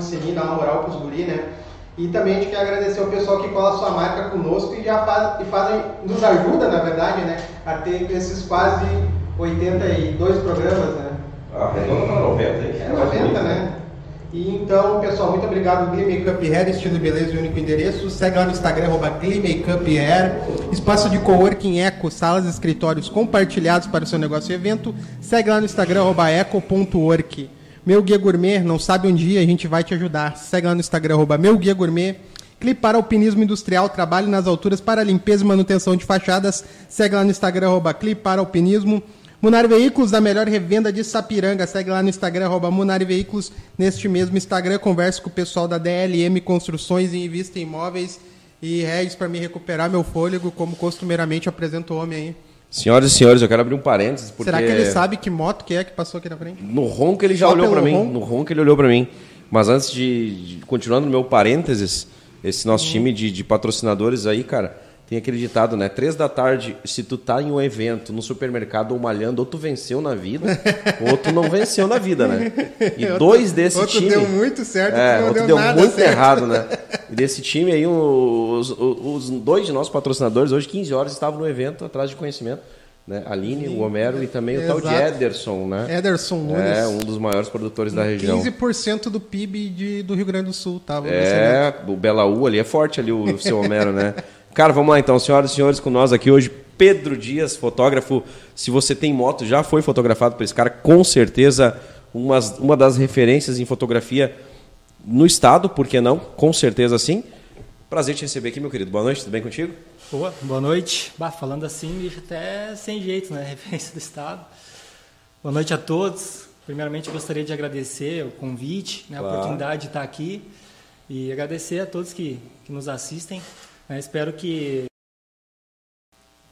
o sininho, dá uma moral pros guri, né? E também a gente quer agradecer ao pessoal que cola sua marca conosco e já faz, e fazem, nos ajuda, na verdade, né? A ter esses quase 82 programas, né? Arredonda para 90, hein? É 90, né? E então, pessoal, muito obrigado. Glee Makeup Hair, estilo e beleza, o único endereço. Segue lá no Instagram, arroba Glee Makeup Hair. Espaço de coworking Eco, salas e escritórios compartilhados para o seu negócio e evento. Segue lá no Instagram, arroba eco.work. Meu Guia Gourmet, não sabe um dia, a gente vai te ajudar. Segue lá no Instagram, arroba Meu Guia Gourmet. Clipe para Alpinismo Industrial, trabalhe nas alturas para limpeza e manutenção de fachadas. Segue lá no Instagram, arroba Clipe para Alpinismo. Munari Veículos, a melhor revenda de Sapiranga. Segue lá no Instagram, arroba Munari Veículos. Neste mesmo Instagram, converse com o pessoal da DLM Construções e Invista em Imóveis. E Regis, para me recuperar meu fôlego, como costumeiramente apresenta o homem aí. Senhoras e senhores, eu quero abrir um parênteses. Porque... Será que ele sabe que moto que é que passou aqui na frente? No ronco ele já Só olhou para mim. ronco? No ronco ele olhou para mim. Mas antes de, de continuando no meu parênteses, esse nosso Hum. time de, de patrocinadores aí, cara, tem aquele ditado, né? Três da tarde, se tu tá em um evento, no supermercado ou malhando, ou tu venceu na vida, ou tu não venceu na vida, né? E dois desse outro time. deu muito certo, é, outro outro deu deu, muito certo. errado, né? E desse time aí, os, os, os dois de nossos patrocinadores, hoje 15 horas, estavam no evento atrás de conhecimento. Né? Aline, o Homero e também o tal de Exato. Ederson, né? Ederson Nunes. É, um dos maiores produtores da região. 15% do PIB de, do Rio Grande do Sul, tá? É É, o Belaú ali é forte ali, o seu Homero, né? Cara, vamos lá então, senhoras e senhores, com nós aqui hoje, Pedro Dias, fotógrafo. Se você tem moto, já foi fotografado por esse cara, com certeza umas, uma das referências em fotografia no estado, por que não? Com certeza sim. Prazer te receber aqui, meu querido. Boa noite, tudo bem contigo? Boa, boa noite. Bah, falando assim, deixa até sem jeito, né? Referência do Estado. Boa noite a todos. Primeiramente, gostaria de agradecer o convite, né, a Claro. oportunidade de estar aqui e agradecer a todos que, que nos assistem. Né? Espero que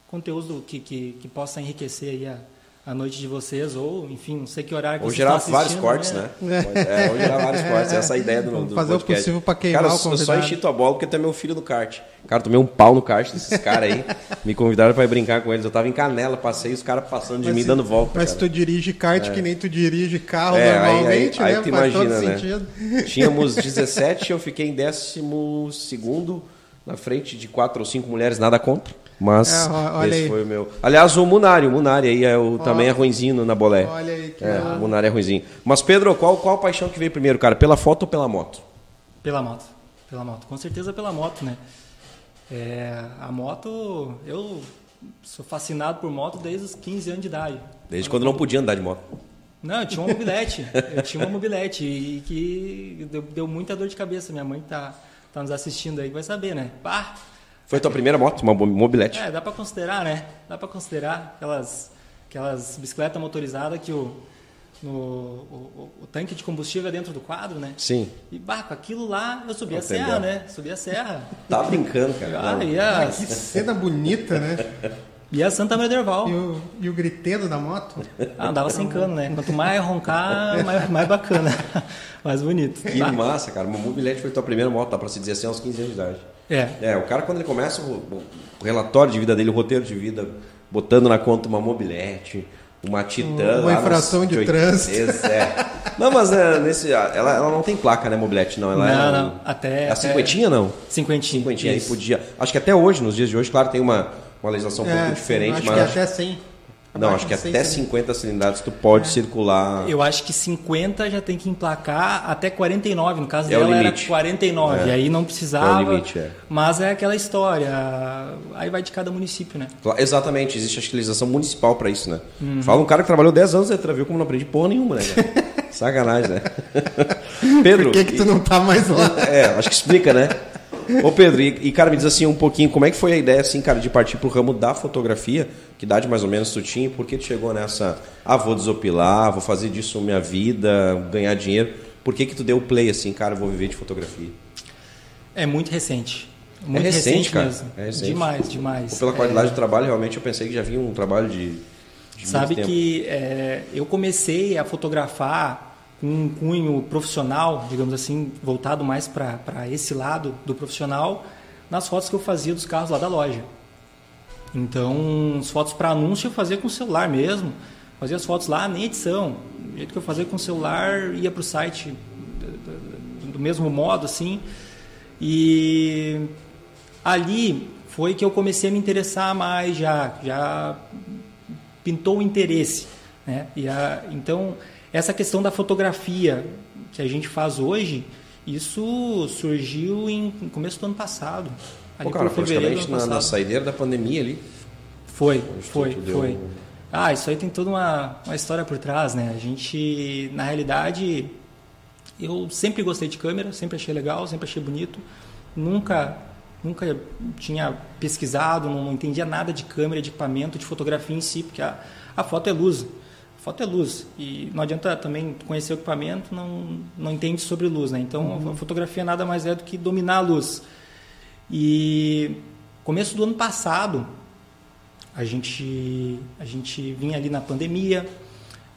conteúdo que, que, que possa enriquecer aí a, a noite de vocês, ou, enfim, não sei que horário que Ou vocês gerar estão vários cortes, né? Pode- É, ou gerar vários cortes. Essa é a ideia do, Vamos do fazer o podcast. possível pra queimar Cara, o eu só convidado. enchi tua bola porque tu é meu filho no kart. Cara, tomei um pau no kart desses caras aí. Me convidaram pra ir brincar com eles. Eu tava em Canela, passei os caras passando de Mas mim se- dando volta. Mas se cara. tu dirige kart que nem tu dirige carro É, aí- normalmente, aí- aí né? tu Faz todo imagina, né? sentido. Tínhamos 17, eu fiquei em décimo segundo, na frente de quatro ou cinco mulheres, nada contra. Mas É, ó, esse aí. foi o meu. Aliás, o Munari, o Munari aí é o, também é ruinzinho na bolé. Olha aí que É, o Munari é ruinzinho. Mas, Pedro, qual, qual a paixão que veio primeiro, cara? Pela foto ou pela moto? Pela moto, pela moto, com certeza pela moto, né? É, a moto, eu sou fascinado por moto desde os 15 anos de idade. Desde quando não podia andar de moto. Não, eu tinha uma mobilete, eu tinha uma mobilete e que deu, deu muita dor de cabeça. Minha mãe tá, tá nos assistindo aí, vai saber, né? Pá, Foi a tua primeira moto, uma mobilete? é, dá pra considerar, né? Dá pra considerar aquelas, aquelas bicicletas motorizadas que o, no, o, o- o tanque de combustível é dentro do quadro, né? Sim. E, bah, com aquilo lá, eu subi a Entendeu. serra, né? Subi a serra. Tá brincando, cara. Ah, e a, Que cena bonita, né? e a Santa Maria do Herval. E o, e o griteiro da moto? Ah, andava sem cano, né? Quanto mais roncar, mais, mais bacana. mais bonito. Que Bah, massa, cara. Uma mobilete foi tua primeira moto, dá pra se dizer assim, aos 15 anos de idade. É, É, o cara quando ele começa o, o relatório de vida dele, o roteiro de vida, botando na conta uma mobilete, uma Titan. Uma lá nos- infração de oit- trânsito. É. Não, mas é, nesse, ela, ela não tem placa, né, mobilete, não. Ela Não, é, não, até- É a cinquentinha, não? cinquentinho. Cinquentinha, aí podia. Acho que até hoje, nos dias de hoje, claro, tem uma, uma legislação um pouco diferente, acho mas. que acho- até 100. Não, acho que de 100 até cilindradas. 50 cilindradas tu pode circular. Eu acho que 50 já tem que emplacar até 49. No caso É dela era limite. 49. É. Aí não precisava. É o limite, é. Mas é aquela história. Aí vai de cada município, né? Exatamente, existe a legislação municipal pra isso, né? Uhum. Fala um cara que trabalhou 10 anos, Letra, viu como não aprendi porra nenhuma, né? Sacanagem, né? Pedro. Por que, que tu não tá mais lá? É, acho que explica, né? Ô Pedro, e, e, cara, me diz assim um pouquinho, como é que foi a ideia, assim, cara, de partir pro ramo da fotografia? Que idade mais ou menos tu tinha? Por que tu chegou nessa, ah, vou desopilar, vou fazer disso minha vida, ganhar dinheiro? Por que que tu deu o play, assim, cara, vou viver de fotografia? É muito recente. Muito recente, cara. mesmo. É recente. Demais, demais. Ou pela É, qualidade do trabalho, realmente eu pensei que já vinha um trabalho de, de Sabe muito tempo. que é, eu comecei a fotografar com um cunho profissional, digamos assim, voltado mais para esse lado do profissional, nas fotos que eu fazia dos carros lá da loja. Então, as fotos para anúncio eu fazia com o celular mesmo, fazia as fotos lá, nem edição. jeito que eu fazia com o celular, ia para o site do, do mesmo modo, assim. E ali foi que eu comecei a me interessar mais já, já pintou o interesse, né? E a, então essa questão da fotografia que a gente faz hoje, isso surgiu em, no começo do ano passado. Pô, cara, praticamente na, na saideira da pandemia ali. Foi, foi, foi. Deu... Ah, isso aí tem toda uma, uma história por trás, né? A gente, na realidade, eu sempre gostei de câmera, sempre achei legal, sempre achei bonito. Nunca nunca tinha pesquisado, não, entendia nada de câmera, de equipamento, de fotografia em si, porque a, a foto é luz. Foto é luz. E não adianta também conhecer o equipamento, não, não entende sobre luz, né? Então, uhum. a fotografia nada mais é do que dominar a luz. E começo do ano passado, a gente, a gente vinha ali na pandemia,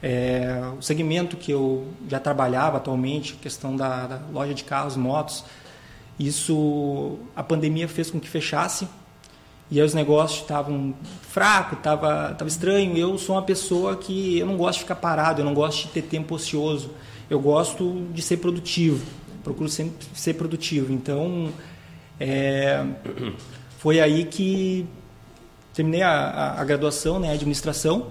é, o segmento que eu já trabalhava atualmente, questão da, da, loja de carros, motos, isso a pandemia fez com que fechasse e aí os negócios estavam fracos, estava tava estranho. Eu sou uma pessoa que eu não gosto de ficar parado, eu não gosto de ter tempo ocioso. Eu gosto de ser produtivo, procuro sempre ser produtivo. Então, é, foi aí que terminei a, a, a graduação, né, a administração.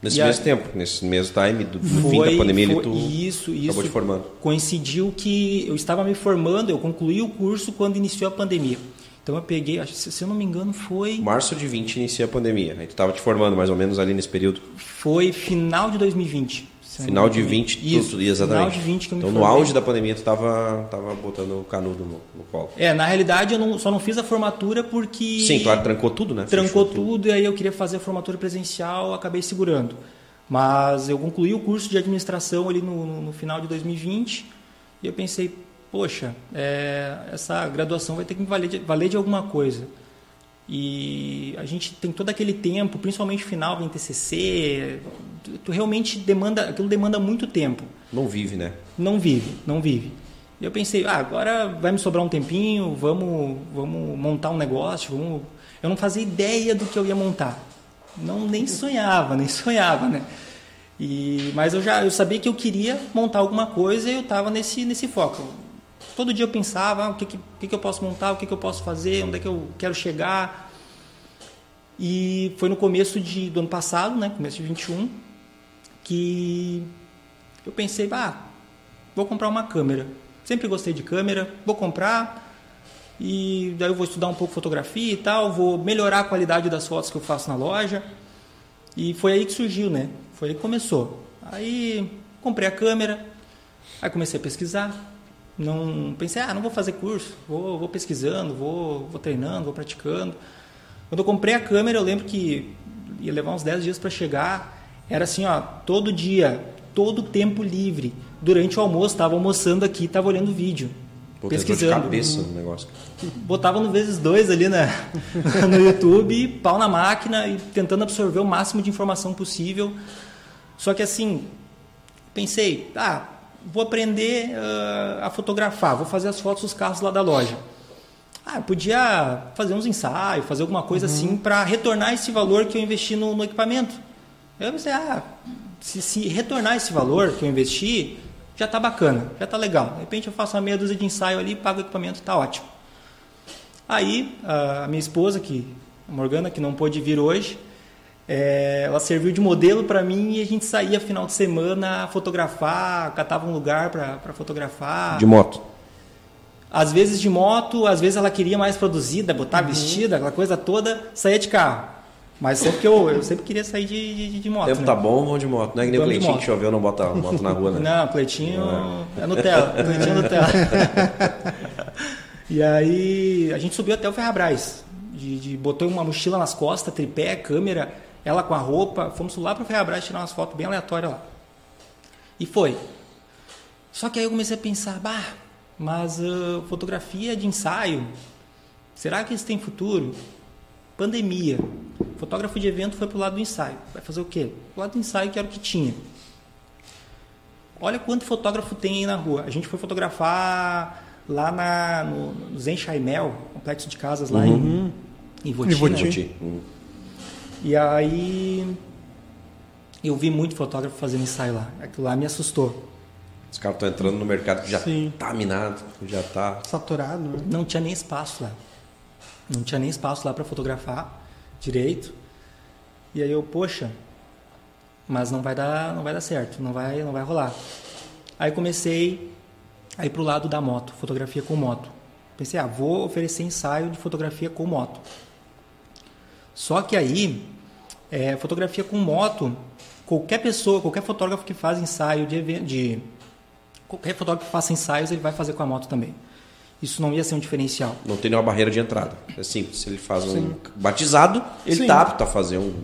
Nesse mesmo a, tempo, nesse mesmo time do, do foi, fim da pandemia, foi, tu isso, isso acabou te formando. Coincidiu que eu estava me formando, eu concluí o curso quando iniciou a pandemia. Então eu peguei, acho, se eu não me engano, foi. Março de 20 inicia a pandemia. Aí tu estava te formando mais ou menos ali nesse período? Foi final de 2020. Final de 20, Isso, tudo, exatamente. Final de 20 que eu me Então, formei. no auge da pandemia, tu estava tava botando o canudo no, no colo. É, na realidade, eu não, só não fiz a formatura porque. Sim, claro, trancou tudo, né? Trancou tudo, tudo, e aí eu queria fazer a formatura presencial, acabei segurando. Mas eu concluí o curso de administração ali no, no, no final de 2020 e eu pensei, poxa, é, essa graduação vai ter que me valer de, valer de alguma coisa. E a gente tem todo aquele tempo, principalmente final, vem TCC, tu, tu realmente demanda, aquilo demanda muito tempo. Não vive, né? Não vive, não vive. E eu pensei, ah, agora vai me sobrar um tempinho, vamos, vamos montar um negócio, vamos... Eu não fazia ideia do que eu ia montar. Não nem sonhava, nem sonhava, né? E, mas eu já eu sabia que eu queria montar alguma coisa e eu estava nesse nesse foco todo dia eu pensava ah, o que, que, que, eu posso montar, o que, que eu posso fazer, onde é que eu quero chegar. E foi no começo de, do ano passado, né, começo de 21, que eu pensei, ah, vou comprar uma câmera. Sempre gostei de câmera, vou comprar e daí eu vou estudar um pouco fotografia e tal, vou melhorar a qualidade das fotos que eu faço na loja. E foi aí que surgiu, né? Foi aí que começou. Aí comprei a câmera, aí comecei a pesquisar, não pensei, ah, não vou fazer curso, vou, vou pesquisando, vou, vou treinando, vou praticando. Quando eu comprei a câmera, eu lembro que ia levar uns 10 dias para chegar. Era assim, ó, todo dia, todo tempo livre. Durante o almoço, estava almoçando aqui, estava olhando vídeo. Pô, pesquisando. De cabeça no negócio. Botava no vezes dois ali na, no YouTube, pau na máquina e tentando absorver o máximo de informação possível. Só que assim, pensei, ah, vou aprender uh, a fotografar, vou fazer as fotos dos carros lá da loja. Ah, eu podia fazer uns ensaios, fazer alguma coisa uhum. assim para retornar esse valor que eu investi no, no equipamento. Eu pensei, ah, se, se, retornar esse valor que eu investi, já está bacana, já está legal. De repente eu faço uma meia dúzia de ensaio ali, pago o equipamento, está ótimo. Aí a minha esposa, que a Morgana, que não pôde vir hoje, é, ela serviu de modelo para mim e a gente saía final de semana fotografar, catava um lugar para fotografar. De moto? Às vezes de moto, às vezes ela queria mais produzida, botar uhum. vestida, aquela coisa toda, saía de carro. Mas sempre que eu, eu sempre queria sair de, de, de moto. O tempo né? tá bom, vamos de moto. Não é que nem o Cleitinho que choveu, não bota moto na rua, né? Não, Cleitinho é, é Nutella. Cleitinho é Nutella. e aí a gente subiu até o Ferrabras. De, de, botou uma mochila nas costas, tripé, câmera ela com a roupa, fomos lá para o Ferrabras tirar umas fotos bem aleatórias lá. E foi. Só que aí eu comecei a pensar, bah, mas uh, fotografia de ensaio, será que isso tem futuro? Pandemia. Fotógrafo de evento foi pro lado do ensaio. Vai fazer o quê? O lado do ensaio que era o que tinha. Olha quanto fotógrafo tem aí na rua. A gente foi fotografar lá na, no, no Zen Chaimel, complexo de casas lá uhum. em, em Voti. Em Voti. Né? Uhum. E aí Eu vi muito fotógrafo fazendo ensaio lá. Aquilo lá me assustou. Os caras estão entrando no mercado que já Sim. tá minado, já tá. Saturado, né? Não tinha nem espaço lá. Não tinha nem espaço lá para fotografar direito. E aí eu, poxa, mas não vai dar, não vai dar certo, não vai, não vai rolar. Aí comecei a ir pro lado da moto, fotografia com moto. Pensei, ah, vou oferecer ensaio de fotografia com moto. Só que aí, é, fotografia com moto, qualquer pessoa, qualquer fotógrafo que faz ensaio de, evento, de qualquer fotógrafo que faça ensaios, ele vai fazer com a moto também. Isso não ia ser um diferencial. Não tem nenhuma barreira de entrada. É simples. Se ele faz um batizado, ele Sim. tá apto a fazer um,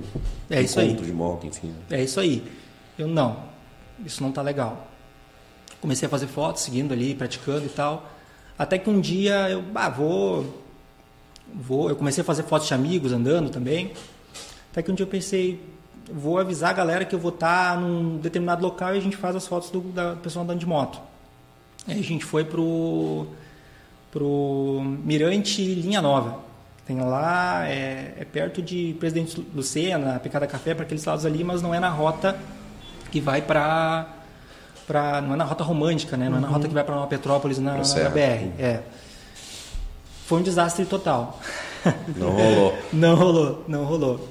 É isso aí. de moto, enfim. É isso aí. Eu não, isso não tá legal. Comecei a fazer fotos, seguindo ali, praticando e tal. Até que um dia eu, ah, vou, vou. Eu comecei a fazer fotos de amigos andando também. Até que um dia eu pensei, vou avisar a galera que eu vou estar num determinado local e a gente faz as fotos do, da pessoa andando de moto. Aí a gente foi pro pro Mirante Linha Nova. Tem lá, é, é perto de Presidente Lucena, Picada Café, para aqueles lados ali, mas não é na rota que vai para para não é na rota romântica, né? Não é na rota que vai para Nova Petrópolis na, Pra na Serra. BR. É. Foi um desastre total. Não rolou. Não rolou, não rolou.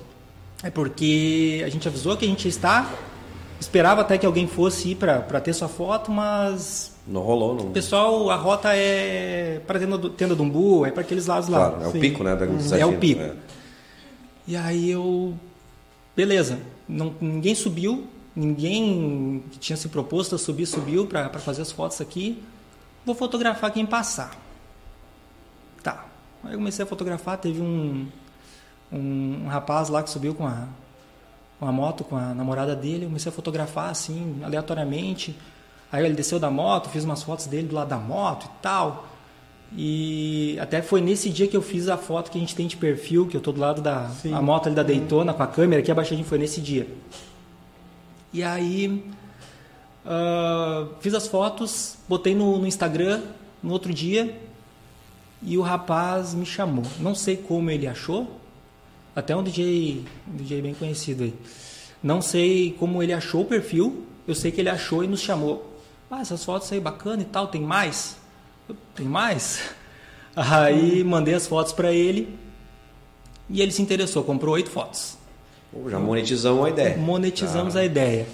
É porque a gente avisou que a gente ia estar, esperava até que alguém fosse ir para ter sua foto, mas Não rolou, não. o pessoal, a rota é para tenda do, tenda do Umbu, é para aqueles lados lá. Claro, é o Sim. pico, né? Da dos É o pico. né? E aí eu. Beleza, não, ninguém subiu, ninguém que tinha se proposto a subir, subiu para fazer as fotos aqui. Vou fotografar quem passar. Aí eu comecei a fotografar, teve um, um, um rapaz lá que subiu com a, com a moto, com a namorada dele. Eu comecei a fotografar assim, aleatoriamente. Aí ele desceu da moto, fiz umas fotos dele do lado da moto e tal. E até foi nesse dia que eu fiz a foto que a gente tem de perfil, que eu tô do lado da Sim. a moto ali da Daytona com a câmera aqui abaixadinho, foi nesse dia. E aí ah, fiz as fotos, botei no, no Instagram no outro dia e o rapaz me chamou. Não sei como ele achou, até um DJ, um DJ bem conhecido aí. Não sei como ele achou o perfil, eu sei que ele achou e nos chamou. Ah, essas fotos aí bacana e tal, tem mais? Eu, tem mais? Aí mandei as fotos para ele e ele se interessou, comprou oito fotos. Já monetizamos a ideia. Monetizamos Ah, a ideia.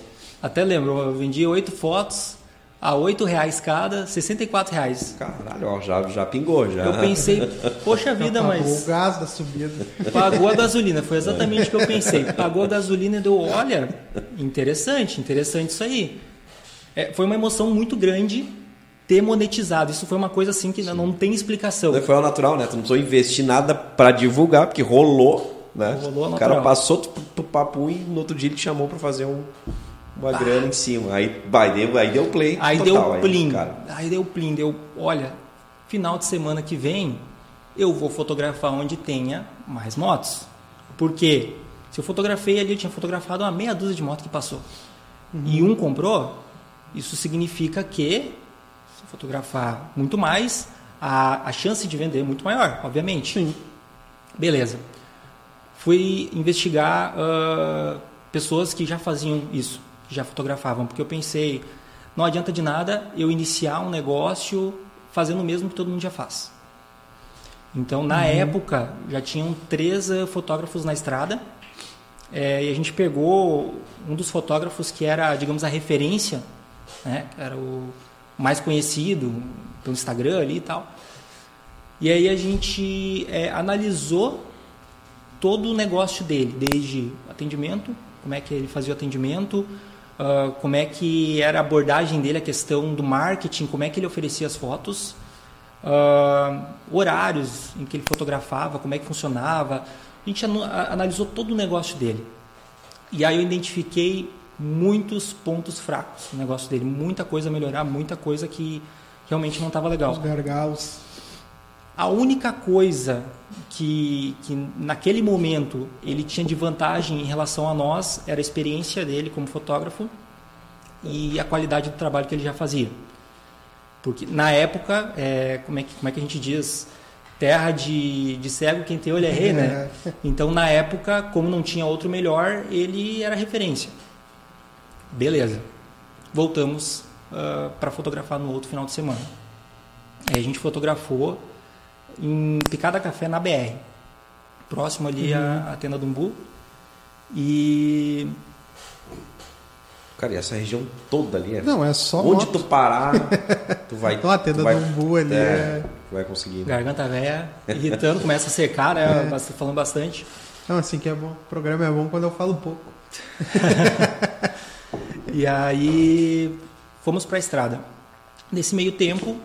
Até lembro, eu vendi oito fotos a oito reais cada, 64 reais. Caralho, ó, já, já pingou, já. Eu pensei, poxa vida, Pagou mas o gás da subida. pagou a gasolina. Foi exatamente o que eu pensei. Pagou a gasolina e deu, olha, interessante, interessante isso aí. É, foi uma emoção muito grande ter monetizado. Isso foi uma coisa assim que não tem explicação. Foi ao natural, né? Tu não precisou investir nada pra divulgar, porque rolou, né? Rolou o cara natural. passou pro, pro papo e no outro dia ele te chamou pra fazer um, uma grana em cima. Aí, vai, deu, aí deu play. Aí total, deu plim. cara. Aí deu plim, deu, olha, final de semana que vem eu vou fotografar onde tenha mais motos. Porque se eu fotografei ali, eu tinha fotografado uma meia dúzia de motos que passou. E um comprou, isso significa que se eu fotografar muito mais, a, a chance de vender é muito maior, obviamente. Sim. Beleza. Fui investigar ah, pessoas que já faziam isso, já fotografavam, porque eu pensei, não adianta de nada eu iniciar um negócio fazendo o mesmo que todo mundo já faz. Então, na época, já tinham três ah, fotógrafos na estrada, eh, e a gente pegou um dos fotógrafos que era, digamos, a referência, né, era o mais conhecido pelo Instagram ali e tal. E aí a gente eh, analisou todo o negócio dele, desde atendimento, como é que ele fazia o atendimento, ah, como é que era a abordagem dele, a questão do marketing, como é que ele oferecia as fotos, ah, horários em que ele fotografava, como é que funcionava. A gente analisou todo o negócio dele. E aí eu identifiquei muitos pontos fracos no negócio dele, muita coisa a melhorar, muita coisa que realmente não estava legal. Os gargalos. A única coisa que, que naquele momento ele tinha de vantagem em relação a nós era a experiência dele como fotógrafo e a qualidade do trabalho que ele já fazia. Porque na época, é, como, é que, como é que a gente diz? Terra de, de cego, quem tem olho é rei, né? Então na época, como não tinha outro melhor, ele era referência. Beleza. Voltamos uh, para fotografar no outro final de semana. Aí a gente fotografou em Picada Café na BR, próximo ali uhum. à, à tenda do Umbu. E Cara, e essa região toda ali é. Não, é só. Onde moto. tu parar, tu vai. Então a tenda tu vai, do umbu ali é, é... Tu vai conseguir. Garganta velha, irritando, começa a secar, né? É. Falando bastante. Não, assim que é bom. O programa é bom quando eu falo pouco. e aí fomos para a estrada. Nesse meio tempo,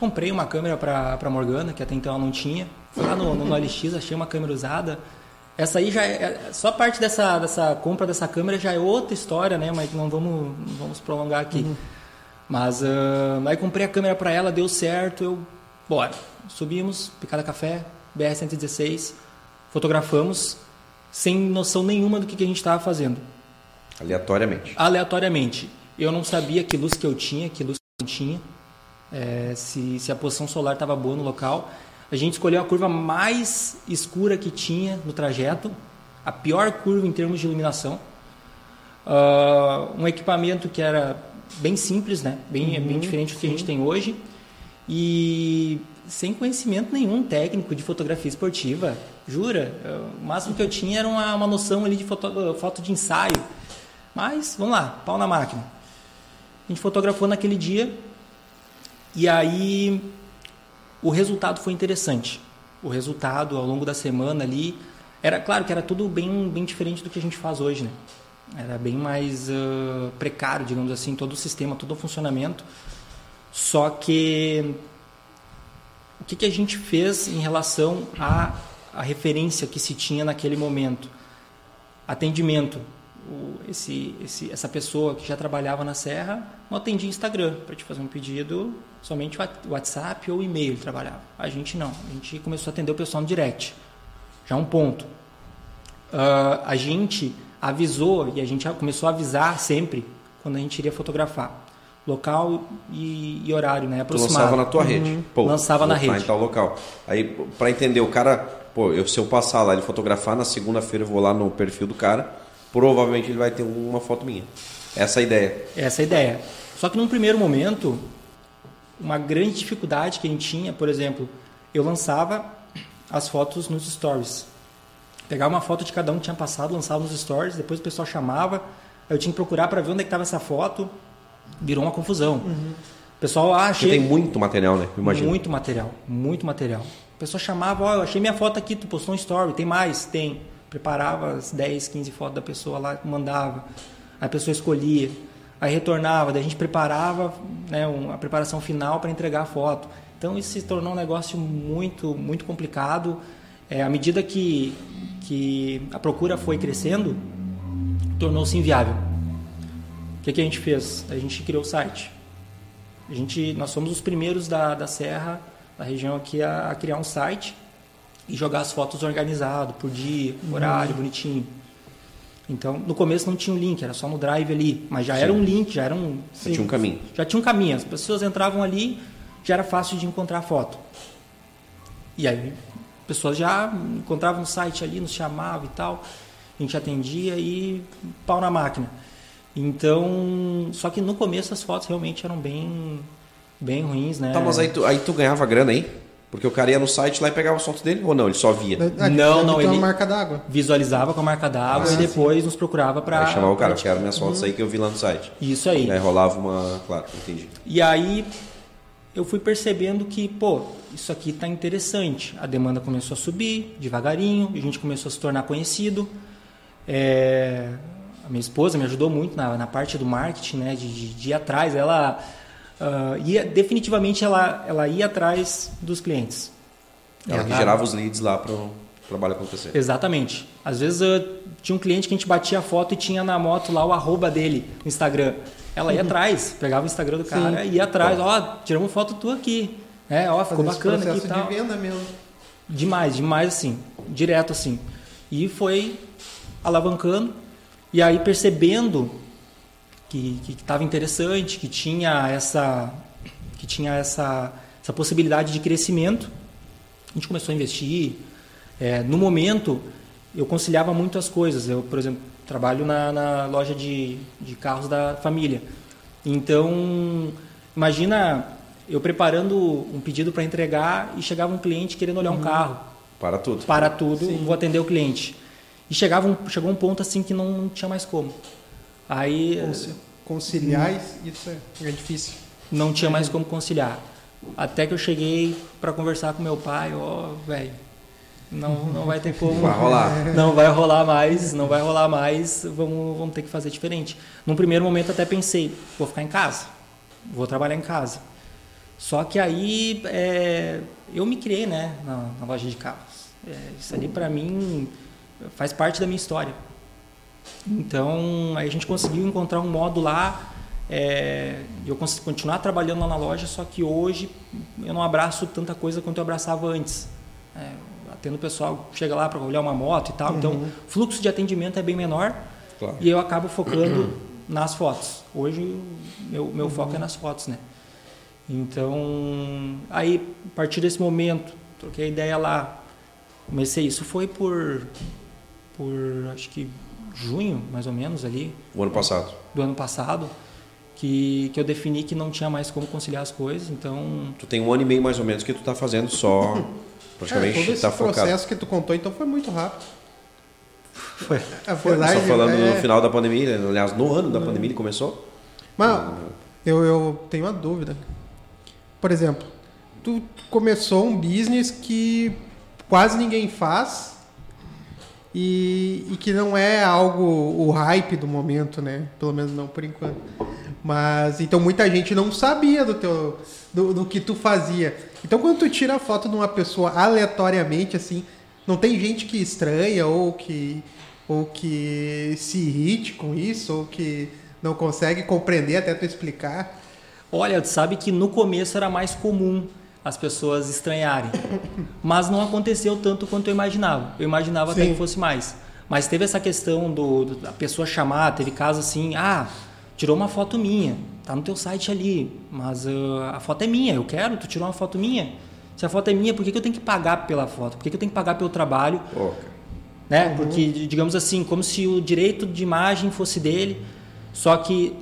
comprei uma câmera para Morgana, que até então ela não tinha. Fui lá no, no, no LX, achei uma câmera usada essa aí já é, é. Só parte dessa, dessa compra dessa câmera já é outra história, né? Mas não vamos, não vamos prolongar aqui. Uhum. Mas uh, aí comprei a câmera para ela, deu certo, eu. Bora. Subimos, picada café, BR-116, fotografamos, sem noção nenhuma do que, que a gente estava fazendo. Aleatoriamente. Aleatoriamente. Eu não sabia que luz que eu tinha, que luz que eu não tinha, é, se, se a posição solar estava boa no local. A gente escolheu a curva mais escura que tinha no trajeto, a pior curva em termos de iluminação. Uh, um equipamento que era bem simples, né? bem, uhum, bem diferente do que sim. a gente tem hoje. E sem conhecimento nenhum técnico de fotografia esportiva, jura. O máximo que eu tinha era uma, uma noção ali de foto, foto de ensaio. Mas, vamos lá, pau na máquina. A gente fotografou naquele dia e aí o resultado foi interessante. O resultado ao longo da semana ali era claro que era tudo bem bem diferente do que a gente faz hoje, né? Era bem mais uh, precário, digamos assim, todo o sistema, todo o funcionamento. Só que o que, que a gente fez em relação à, à referência que se tinha naquele momento? Atendimento o, esse, esse, essa pessoa que já trabalhava na Serra não atendia Instagram para te fazer um pedido, somente WhatsApp ou e-mail ele trabalhava. A gente não, a gente começou a atender o pessoal no direct. Já um ponto. Uh, a gente avisou e a gente começou a avisar sempre quando a gente iria fotografar. Local e, e horário, né? Aproximado. Tu lançava na tua rede. Uhum. Pô, lançava na rede. em tal local. Aí, para entender, o cara, pô, eu, se eu passar lá e fotografar, na segunda-feira eu vou lá no perfil do cara, provavelmente ele vai ter uma foto minha. Essa é a ideia. Essa é a ideia. Só que num primeiro momento, uma grande dificuldade que a gente tinha, por exemplo, eu lançava as fotos nos stories. Pegava uma foto de cada um que tinha passado, lançava nos stories, depois o pessoal chamava, eu tinha que procurar para ver onde é estava essa foto, virou uma confusão. Uhum. O pessoal acha. Ah, tem muito material, né? Imagina. Muito material, muito material. O pessoal chamava, ó, oh, eu achei minha foto aqui, tu postou um story, tem mais? Tem preparava as 10, 15 fotos da pessoa lá, mandava, a pessoa escolhia, aí retornava, daí a gente preparava né, a preparação final para entregar a foto. Então isso se tornou um negócio muito, muito complicado. É, à medida que, que a procura foi crescendo, tornou-se inviável. O que, que, a gente fez? A gente criou o site. A gente, nós somos os primeiros da, da Serra, da região aqui, a, a criar um site e jogar as fotos organizado, por dia, horário, uhum. bonitinho. Então, no começo não tinha um link, era só no drive ali, mas já Sim. era um link, já era um. Já tinha um caminho. Já tinha um caminho. As pessoas entravam ali, já era fácil de encontrar a foto. E aí, pessoas já encontravam um site ali, nos chamavam e tal, a gente atendia e pau na máquina. Então, só que no começo as fotos realmente eram bem, bem ruins, né? Tá, mas aí tu, aí tu ganhava grana aí? Porque o cara ia no site lá e pegava as fotos dele ou não? Ele só via? Ah, não, não. Ele marca d'água. Visualizava com a marca d'água ah, e depois sim. nos procurava para. Aí chamava o cara, quero minhas fotos uhum. aí que eu vi lá no site. Isso aí. E aí rolava uma. Claro, entendi. E aí eu fui percebendo que, pô, isso aqui tá interessante. A demanda começou a subir devagarinho, a gente começou a se tornar conhecido. É... A minha esposa me ajudou muito na, na parte do marketing, né? De, de, de ir atrás. Ela uh, ia, definitivamente ela, ela ia atrás dos clientes. Ela, que gerava os leads lá para o trabalho acontecer. Exatamente. Às vezes uh, tinha um cliente que a gente batia a foto e tinha na moto lá o arroba dele no Instagram. Ela ia uhum. atrás, pegava o Instagram do cara, Sim. ia atrás, ó, oh, tiramos foto tua aqui. É, ó, ficou Fazer bacana aqui e tal. de venda mesmo. Demais, demais assim, direto assim. E foi alavancando e aí percebendo que estava interessante, que tinha essa que tinha essa, essa possibilidade de crescimento. A gente começou a investir. É, no momento, eu conciliava muito as coisas. Eu, por exemplo, Trabalho na, na loja de, de carros da família. Então, imagina eu preparando um pedido para entregar e chegava um cliente querendo olhar um carro. Para tudo. Para tudo, vou atender o cliente. E chegava um, chegou um ponto assim que não, não tinha mais como. Aí Conci- Conciliar, isso é, difícil. não tinha mais como conciliar. Até que eu cheguei para conversar com meu pai, ó, velho, não, não vai ter como. Vai rolar. Não vai rolar mais, não vai rolar mais, vamos, vamos ter que fazer diferente. Num primeiro momento até pensei, vou ficar em casa, vou trabalhar em casa. Só que aí é, eu me criei, né, na, na loja de carros. É, isso ali para mim faz parte da minha história. Então aí a gente conseguiu encontrar um modo lá é, eu continuar trabalhando lá na loja, só que hoje eu não abraço tanta coisa quanto eu abraçava antes. É, atendo o pessoal, chega lá para olhar uma moto e tal, então o fluxo de atendimento é bem menor Claro. e eu acabo focando nas fotos. Hoje meu, meu foco é nas fotos, né? Então, aí a partir desse momento, troquei a ideia lá, comecei, isso foi por, por acho que junho, mais ou menos ali, O ano passado. do ano passado, que, que eu defini que não tinha mais como conciliar as coisas, então Tu tem um ano e meio mais ou menos que tu tá fazendo só. É, Praticamente todo esse tá focado. processo que tu contou, então foi muito rápido. foi. Apesar Só falando é, no final da pandemia, né? aliás, no ano da pandemia ele começou. Mas eu, eu tenho uma dúvida. Por exemplo, tu começou um business que quase ninguém faz e, e que não é algo o hype do momento, né? Pelo menos não por enquanto. Mas então muita gente não sabia do teu do, do que tu fazia. Então quando tu tira a foto de uma pessoa aleatoriamente assim, não tem gente que estranha ou que ou que se irrite com isso ou que não consegue compreender até tu explicar. Olha, tu sabe que no começo era mais comum as pessoas estranharem, mas não aconteceu tanto quanto eu imaginava. Eu imaginava até Sim. que fosse mais. Mas teve essa questão do, do- da pessoa chamar, teve caso assim, ah, tirou uma foto minha, tá no teu site ali, mas ah, a foto é minha, eu quero, tu tirou uma foto minha. Se a foto é minha, por que, que eu tenho que pagar pela foto? Por que, que eu tenho que pagar pelo trabalho? Né? Porque, digamos assim, como se o direito de imagem fosse dele, só que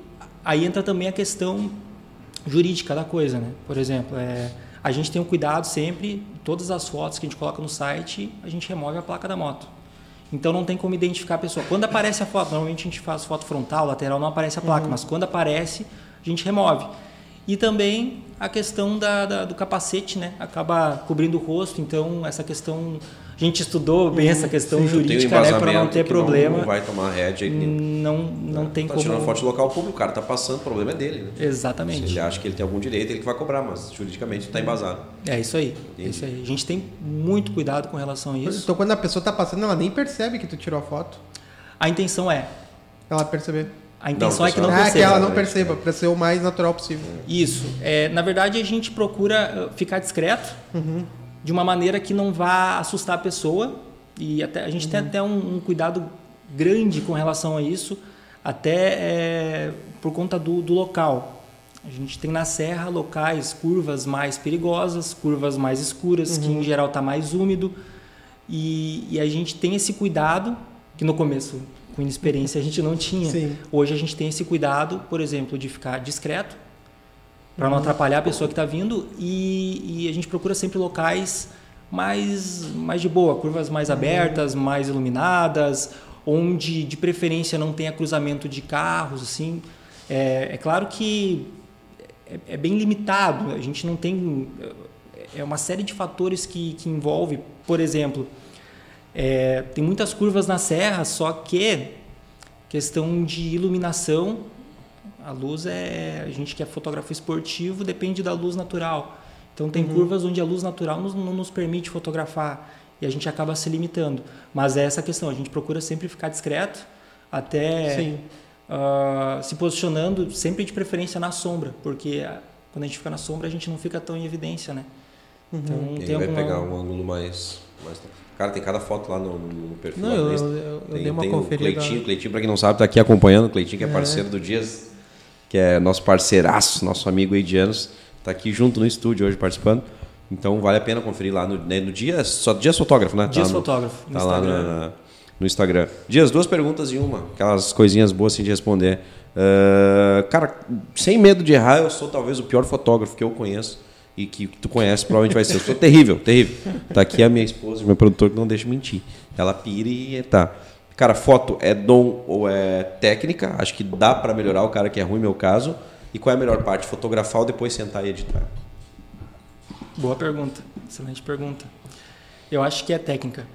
aí entra também a questão jurídica da coisa, né? Por exemplo, é, a gente tem um cuidado sempre, todas as fotos que a gente coloca no site, a gente remove a placa da moto. Então não tem como identificar a pessoa. Quando aparece a foto, normalmente a gente faz foto frontal, lateral, não aparece a placa, mas quando aparece, a gente remove. E também a questão da, da- do capacete, né? Acaba cobrindo o rosto, então essa questão. A gente estudou bem essa questão um jurídica, né? Para não ter problema. Não, vai tomar head aí. Não, não tem tá como. tirando foto de local público, o cara tá passando, o problema é dele, né? Se Exatamente. ele acha que ele tem algum direito, ele que vai cobrar, mas juridicamente tá embasado. É isso aí. É Entendi. isso aí. A gente tem muito cuidado com relação a isso. Então quando a pessoa tá passando, ela nem percebe que tu tirou a foto. A intenção é. Ela perceber. A intenção Não, é que não pessoal. ah, que perceba. ela não né? perceba, pra ser o mais natural possível. Isso. É, na verdade, a gente procura uh, ficar discreto de uma maneira que não vá assustar a pessoa. E até, a gente tem até um, um cuidado grande com relação a isso, até é, por conta do, do local. A gente tem na serra locais, curvas mais perigosas, curvas mais escuras, que em geral está mais úmido. E, e a gente tem esse cuidado, que no começo, com inexperiência, a gente não tinha. Sim. Hoje a gente tem esse cuidado, por exemplo, de ficar discreto, para não atrapalhar a pessoa que está vindo, e, e a gente procura sempre locais mais, mais de boa, curvas mais abertas, mais iluminadas, onde de preferência não tenha cruzamento de carros, assim. É, é claro que é, é bem limitado, a gente não tem. É uma série de fatores que, que envolve, por exemplo, é, tem muitas curvas na serra, só que questão de iluminação, a luz é. A gente que é fotógrafo esportivo depende da luz natural. Então tem curvas onde a luz natural nos- não nos permite fotografar e a gente acaba se limitando. Mas é essa questão, a gente procura sempre ficar discreto, até Sim. ah, se posicionando sempre de preferência na sombra, porque quando a gente fica na sombra a gente não fica tão em evidência, né? Então Ele tem vai alguma... pegar um ângulo mais, mais. Cara, tem cada foto lá no, no perfil. Não, eu, eu, eu tem, dei uma tem conferida. O Cleitinho, Cleitinho, pra quem não sabe, tá aqui acompanhando. O Cleitinho, que é parceiro do Dias, que é nosso parceiraço, nosso amigo aí de anos. Tá aqui junto no estúdio hoje participando. Então vale a pena conferir lá no, né, no dia. Só Dias Fotógrafo, né? Dias Tá no- Fotógrafo, no Tá lá Instagram. na- no Instagram. Dias, duas perguntas em uma, aquelas coisinhas boas assim de responder. Uh, cara, sem medo de errar, eu sou talvez o pior fotógrafo que eu conheço e que tu conhece, provavelmente vai ser. Eu sou terrível, terrível. Tá aqui a minha esposa, meu produtor, que não deixa mentir. Ela pira e tá. Cara, foto é dom ou é técnica? Acho que dá para melhorar o cara que é ruim, meu caso. E qual é a melhor parte? Fotografar ou depois sentar e editar? Boa pergunta, excelente pergunta. Eu acho que é técnica.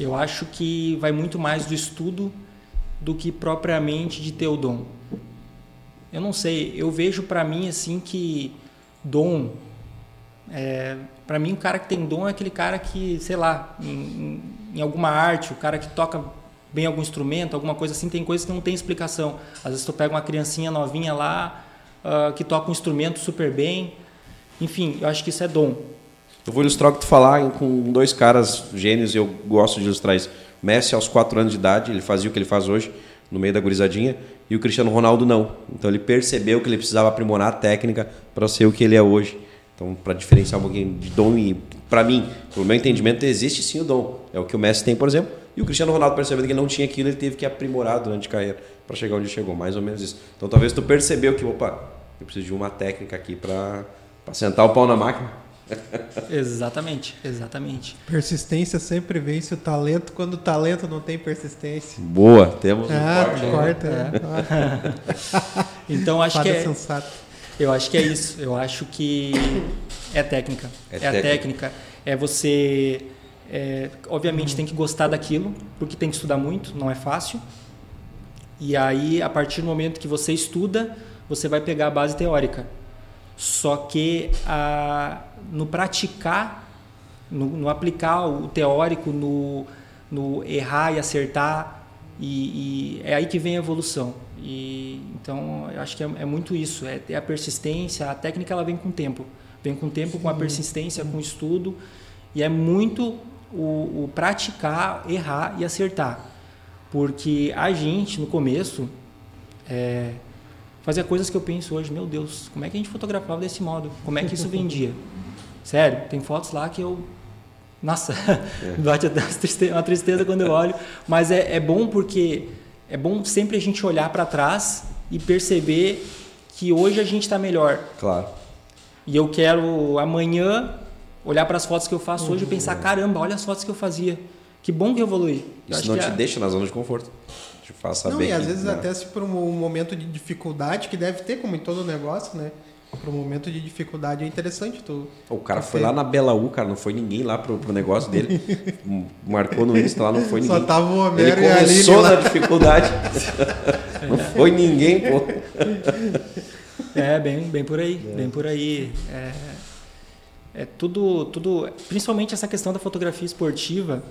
Eu acho que vai muito mais do estudo do que propriamente de ter o dom. Eu não sei, eu vejo para mim assim que dom é, para mim o cara que tem dom é aquele cara que, sei lá, em, em, alguma arte, o cara que toca bem algum instrumento, alguma coisa assim, tem coisas que não tem explicação. Às vezes tu pega uma criancinha novinha lá uh, que toca um instrumento super bem. Enfim, eu acho que isso é dom. Eu vou ilustrar o que tu falar com dois caras gênios eu gosto de ilustrar isso. Messi, aos 4 anos de idade, ele fazia o que ele faz hoje, no meio da gurizadinha, e o Cristiano Ronaldo não. Então ele percebeu que ele precisava aprimorar a técnica para ser o que ele é hoje. Então, para diferenciar um pouquinho de dom e para mim, pelo meu entendimento, existe sim o dom. É o que o Messi tem, por exemplo, e o Cristiano Ronaldo percebendo que ele não tinha aquilo, ele teve que aprimorar durante a carreira para chegar onde chegou, mais ou menos isso. Então, talvez tu percebeu que, opa, eu preciso de uma técnica aqui para sentar o pau na máquina exatamente, exatamente. Persistência sempre vence o talento quando o talento não tem persistência. Boa, temos ah, um corte. Corta, é. então acho que é, sensato. eu acho que é isso. Eu acho que é técnica. É, é técnica. a técnica. É você, é, obviamente, tem que gostar daquilo, porque tem que estudar muito. Não é fácil. E aí, a partir do momento que você estuda, você vai pegar a base teórica. Só que a, no praticar, no, no, aplicar o teórico, no, no errar e acertar, e, e, é aí que vem a evolução. E, então, eu acho que é, é muito isso, é, é, a persistência, a técnica ela vem com o tempo. Vem com o tempo, com a persistência, com o estudo, e é muito o, o praticar, errar e acertar. Porque a gente, no começo, é, fazia coisas que eu penso hoje, meu Deus, como é que a gente fotografava desse modo? Como é que isso vendia? Sério, tem fotos lá que eu. Nossa, é. bate até uma tristeza quando eu olho. Mas é, é bom porque é bom sempre a gente olhar para trás e perceber que hoje a gente está melhor. Claro. E eu quero amanhã olhar para as fotos que eu faço uhum. hoje e pensar: caramba, olha as fotos que eu fazia. Que bom que eu evoluí. Isso não te é... deixa na zona de conforto te faz saber. Não, e às que, vezes né? até se por um momento de dificuldade, que deve ter, como em todo negócio, né? Para um momento de dificuldade é interessante tu. O cara foi lá na Bela U, cara, não foi ninguém lá pro, pro negócio dele. Marcou no Insta lá, não foi ninguém. Só tava o Homero Ele começou na dificuldade. não foi ninguém, pô. É, bem, bem por aí, é. bem por aí. É, é tudo, tudo, principalmente essa questão da fotografia esportiva,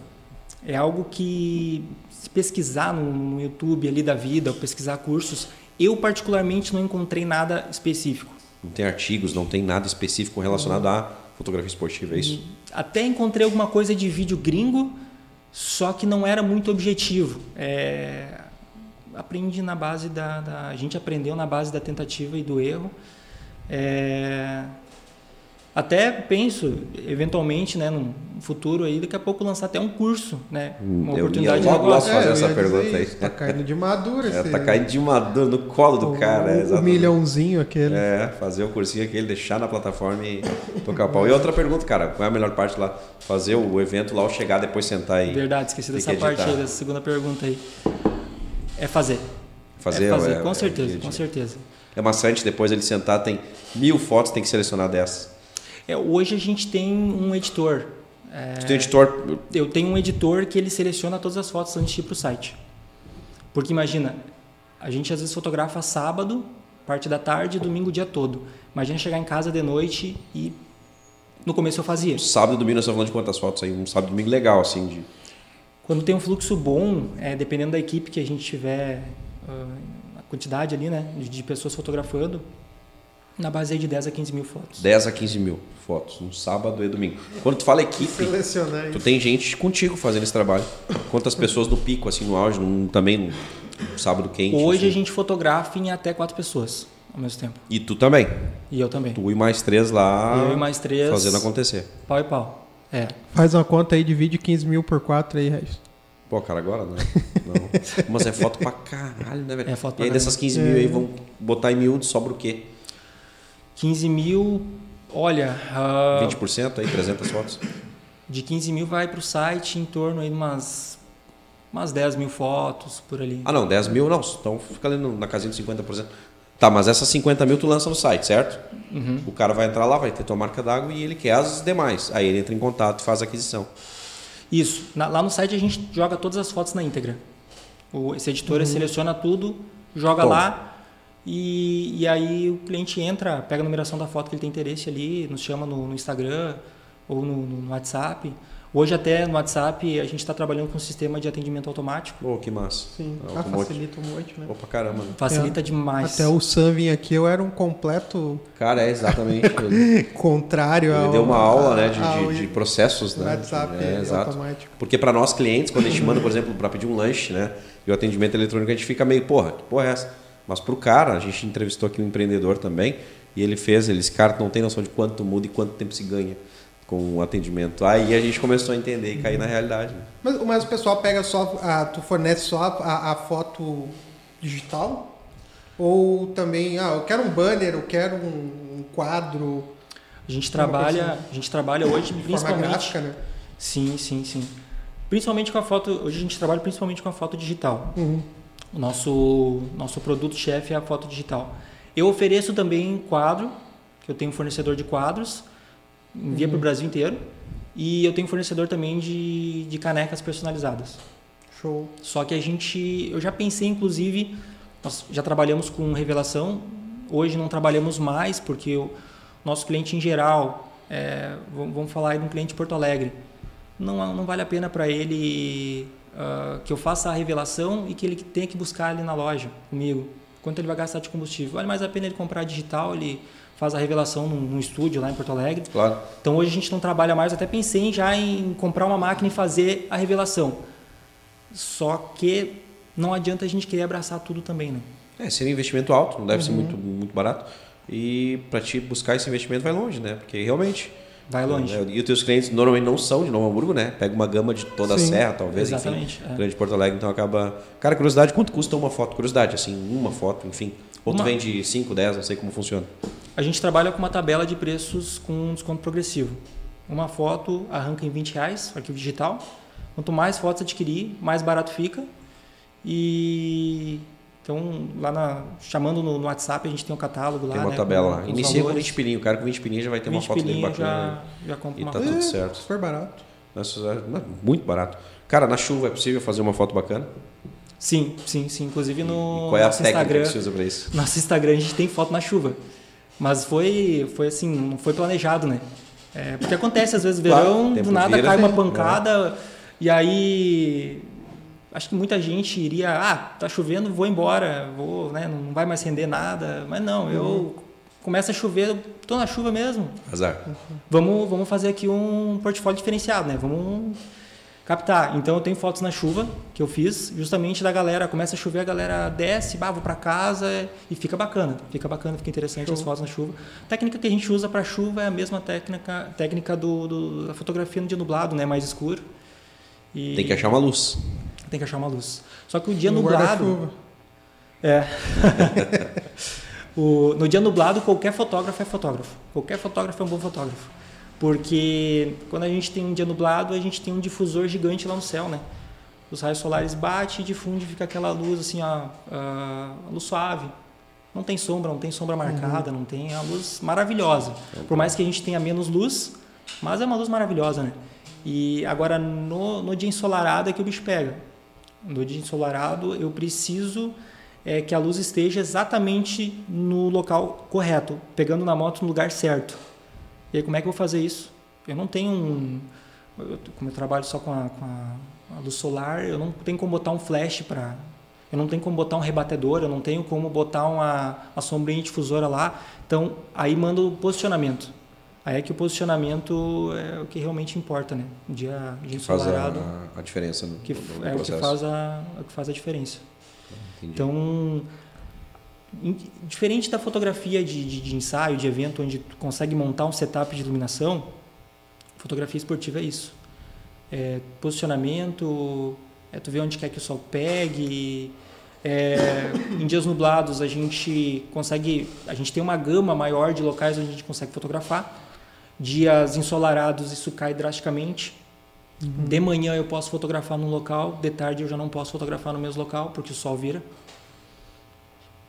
é algo que se pesquisar no, no YouTube ali da vida, ou pesquisar cursos, eu particularmente não encontrei nada específico. Não tem artigos, não tem nada específico relacionado à fotografia esportiva, é isso? Até encontrei alguma coisa de vídeo gringo, só que não era muito objetivo. É, aprendi na base da, da, A gente aprendeu na base da tentativa e do erro. É, até penso, eventualmente, né, no futuro aí, daqui a pouco lançar até um curso, né? Uma eu oportunidade de negócio. Fazer é, essa pergunta aí. Tá caindo de madura é, Tá caindo de madura no colo do o, cara. O, é, o milhãozinho aquele. É, fazer o cursinho aquele, deixar na plataforma e tocar o pau. E outra pergunta, cara, qual é a melhor parte lá? Fazer o evento lá, ou chegar, depois sentar aí. Verdade, esqueci dessa parte aí, dessa segunda pergunta aí. É fazer. Fazer, é fazer, é, com certeza, com certeza. É maçante, depois ele sentar, tem mil fotos, tem que selecionar dessas. É, hoje a gente tem um editor. É, tem editor? Eu tenho um editor que ele seleciona todas as fotos antes de ir para o site. Porque imagina, a gente às vezes fotografa sábado, parte da tarde, domingo o dia todo. Imagina chegar em casa de noite e no começo eu fazia. Sábado e domingo nós estamos falando de quantas fotos aí? Um sábado e domingo legal, assim, de... Quando tem um fluxo bom, é, dependendo da equipe que a gente tiver, uh, a quantidade ali, né, de pessoas fotografando, na base de 10 a 15 mil fotos. 10 a 15 mil fotos, no sábado e domingo. Quando tu fala equipe, tu tem gente contigo fazendo esse trabalho. Quantas pessoas no pico, assim, no auge, num, também no sábado quente? Hoje assim. a gente fotografa em até quatro pessoas ao mesmo tempo. E tu também? E eu também. Tu e mais três lá. Eu e mais três. Fazendo acontecer. Pau e pau. É. Faz uma conta aí, divide 15 mil por 4 aí, Regis. Pô, cara, agora não. não. Mas é foto pra caralho, né, velho? É foto e pra aí dessas 15 mil aí vão botar em miúdo, sobra o quê? 15 mil, olha, ah, 20% aí, 300 fotos? de 15 mil vai para o site em torno aí de umas, umas 10 mil fotos por ali. Ah, não, 10 mil não. Então fica ali na casinha de 50%. Tá, mas essas 50 mil tu lança no site, certo? Uhum. O cara vai entrar lá, vai ter tua marca d'água e ele quer as demais. Aí ele entra em contato e faz a aquisição. Isso. Na- lá no site a gente joga todas as fotos na íntegra. O, esse editor seleciona tudo, joga Toma. lá e, e aí o cliente entra, pega a numeração da foto que ele tem interesse ali, nos chama no, no Instagram ou no, no WhatsApp. Hoje até no WhatsApp a gente está trabalhando com um sistema de atendimento automático. Pô, que massa. Sim, Ah, ah, facilita um monte, né? Opa, caramba. né? Facilita demais. Até o Sam vir aqui, eu era um completo Cara, é exatamente. contrário ele ao, deu uma aula né, de, ao de, de processos, né? WhatsApp é, exato. automático. Porque para nós clientes, quando a gente manda, por exemplo, para pedir um lanche, né? E o atendimento eletrônico, a gente fica meio, porra, que porra é essa? Mas pro cara, a gente entrevistou aqui um empreendedor também, e ele fez, ele, esse cara não tem noção de quanto muda e quanto tempo se ganha com o atendimento. Aí a gente começou a entender e cair na realidade. né? Mas, mas o pessoal pega só, a, tu fornece só a, a foto digital? Ou também, ah, eu quero um banner, eu quero um, um quadro, A gente trabalha, a gente trabalha hoje de forma principalmente gráfica, né? Sim, sim, sim. Principalmente com a foto, hoje a gente trabalha principalmente com a foto digital. Uhum. O nosso nosso produto chefe é a foto digital. Eu ofereço também quadro, que eu tenho um fornecedor de quadros, envia para o Brasil inteiro, e eu tenho um fornecedor também de, de canecas personalizadas. Show. Só que a gente, eu já pensei inclusive, nós já trabalhamos com revelação, hoje não trabalhamos mais porque o nosso cliente em geral, é, vamos vamos falar aí de um cliente de Porto Alegre, não, não vale a pena para ele ah, que eu faça a revelação e que ele tenha que buscar ali na loja comigo. Quanto ele vai gastar de combustível? Vale mais a pena ele comprar digital, ele faz a revelação num, num estúdio lá em Porto Alegre. Claro. Então hoje a gente não trabalha mais, até pensei já em comprar uma máquina e fazer a revelação. Só que não adianta a gente querer abraçar tudo também, né? É, seria um investimento alto, não deve ser muito, muito barato. E para te buscar esse investimento vai longe, né? Porque realmente. Vai longe. né, E os teus clientes normalmente não são de Novo Hamburgo, né? Pega uma gama de toda a Sim. serra, talvez, Exatamente, enfim. é. Grande Porto Alegre, então acaba. Cara, curiosidade, quanto custa uma foto? Curiosidade, assim, uma foto, enfim. Ou tu Uma- vende 5, 10, não sei como funciona. A gente trabalha com uma tabela de preços com desconto progressivo. Uma foto arranca em 20 reais, arquivo digital. Quanto mais fotos adquirir, mais barato fica. E então lá na, chamando no, no WhatsApp a gente tem um catálogo lá. Tem uma né, tabela lá. Inicia com valores. 20 pilinho. O cara com 20 pilinho já vai ter uma 20 foto dele bacana. já, já compra E uma tá tudo É, certo. Super barato. Nossa, não, muito barato. Cara, na chuva é possível fazer uma foto bacana? Sim, sim, sim. Inclusive no E qual é a nosso técnica Instagram. que você usa pra isso? Nosso Instagram a gente tem foto na chuva. Mas foi, foi assim, não foi planejado, né? É, porque acontece às vezes Claro, verão, tempo do nada vira, cai uma né? pancada e aí acho que muita gente iria, ah, tá chovendo, vou embora, vou, né, não vai mais render nada. Mas não, eu começa a chover, eu tô na chuva mesmo. Azar. Vamos, vamos fazer aqui um portfólio diferenciado, né? Vamos captar. Então eu tenho fotos na chuva que eu fiz, justamente da galera. Começa a chover, a galera desce, bah, vou para casa e fica bacana. Fica bacana, fica interessante as fotos na chuva. A técnica que a gente usa para chuva é a mesma técnica, técnica do, do- da fotografia no dia nublado, né? Mais escuro. E Tem que achar uma luz. Tem que achar uma luz. Só que o dia No nublado. É. O- no dia nublado, qualquer fotógrafo é fotógrafo. Qualquer fotógrafo é um bom fotógrafo. Porque quando a gente tem um dia nublado, a gente tem um difusor gigante lá no céu, né? Os raios solares batem e difunde, fica aquela luz assim, ó, ah, luz suave. Não tem sombra, não tem sombra marcada, não tem é uma luz maravilhosa. Por mais que a gente tenha menos luz, mas é uma luz maravilhosa, né? E agora no, no dia ensolarado é que o bicho pega. No dia ensolarado eu preciso é, que a luz esteja exatamente no local correto, pegando na moto no lugar certo. E aí como é que eu vou fazer isso? Eu não tenho um, eu, como eu trabalho só com a, com a- a luz solar, eu não tenho como botar um flash para eu não tenho como botar um rebatedor, eu não tenho como botar uma, uma sombrinha difusora lá. Então, aí manda o posicionamento. Aí é que o posicionamento é o que realmente importa, né? Um dia, dia Faz ensolarado, a, a diferença no, que no, é o que, faz a, é o que faz a diferença. Entendi. Então, diferente da fotografia de, de, de ensaio, de evento, onde tu consegue montar um setup de iluminação, fotografia esportiva é isso. É posicionamento, é tu vê onde quer que o sol pegue. É, em dias nublados a gente consegue, a gente tem uma gama maior de locais onde a gente consegue fotografar. Dias ensolarados isso cai drasticamente. Uhum. De manhã eu posso fotografar num local, de tarde eu já não posso fotografar no mesmo local porque o sol vira.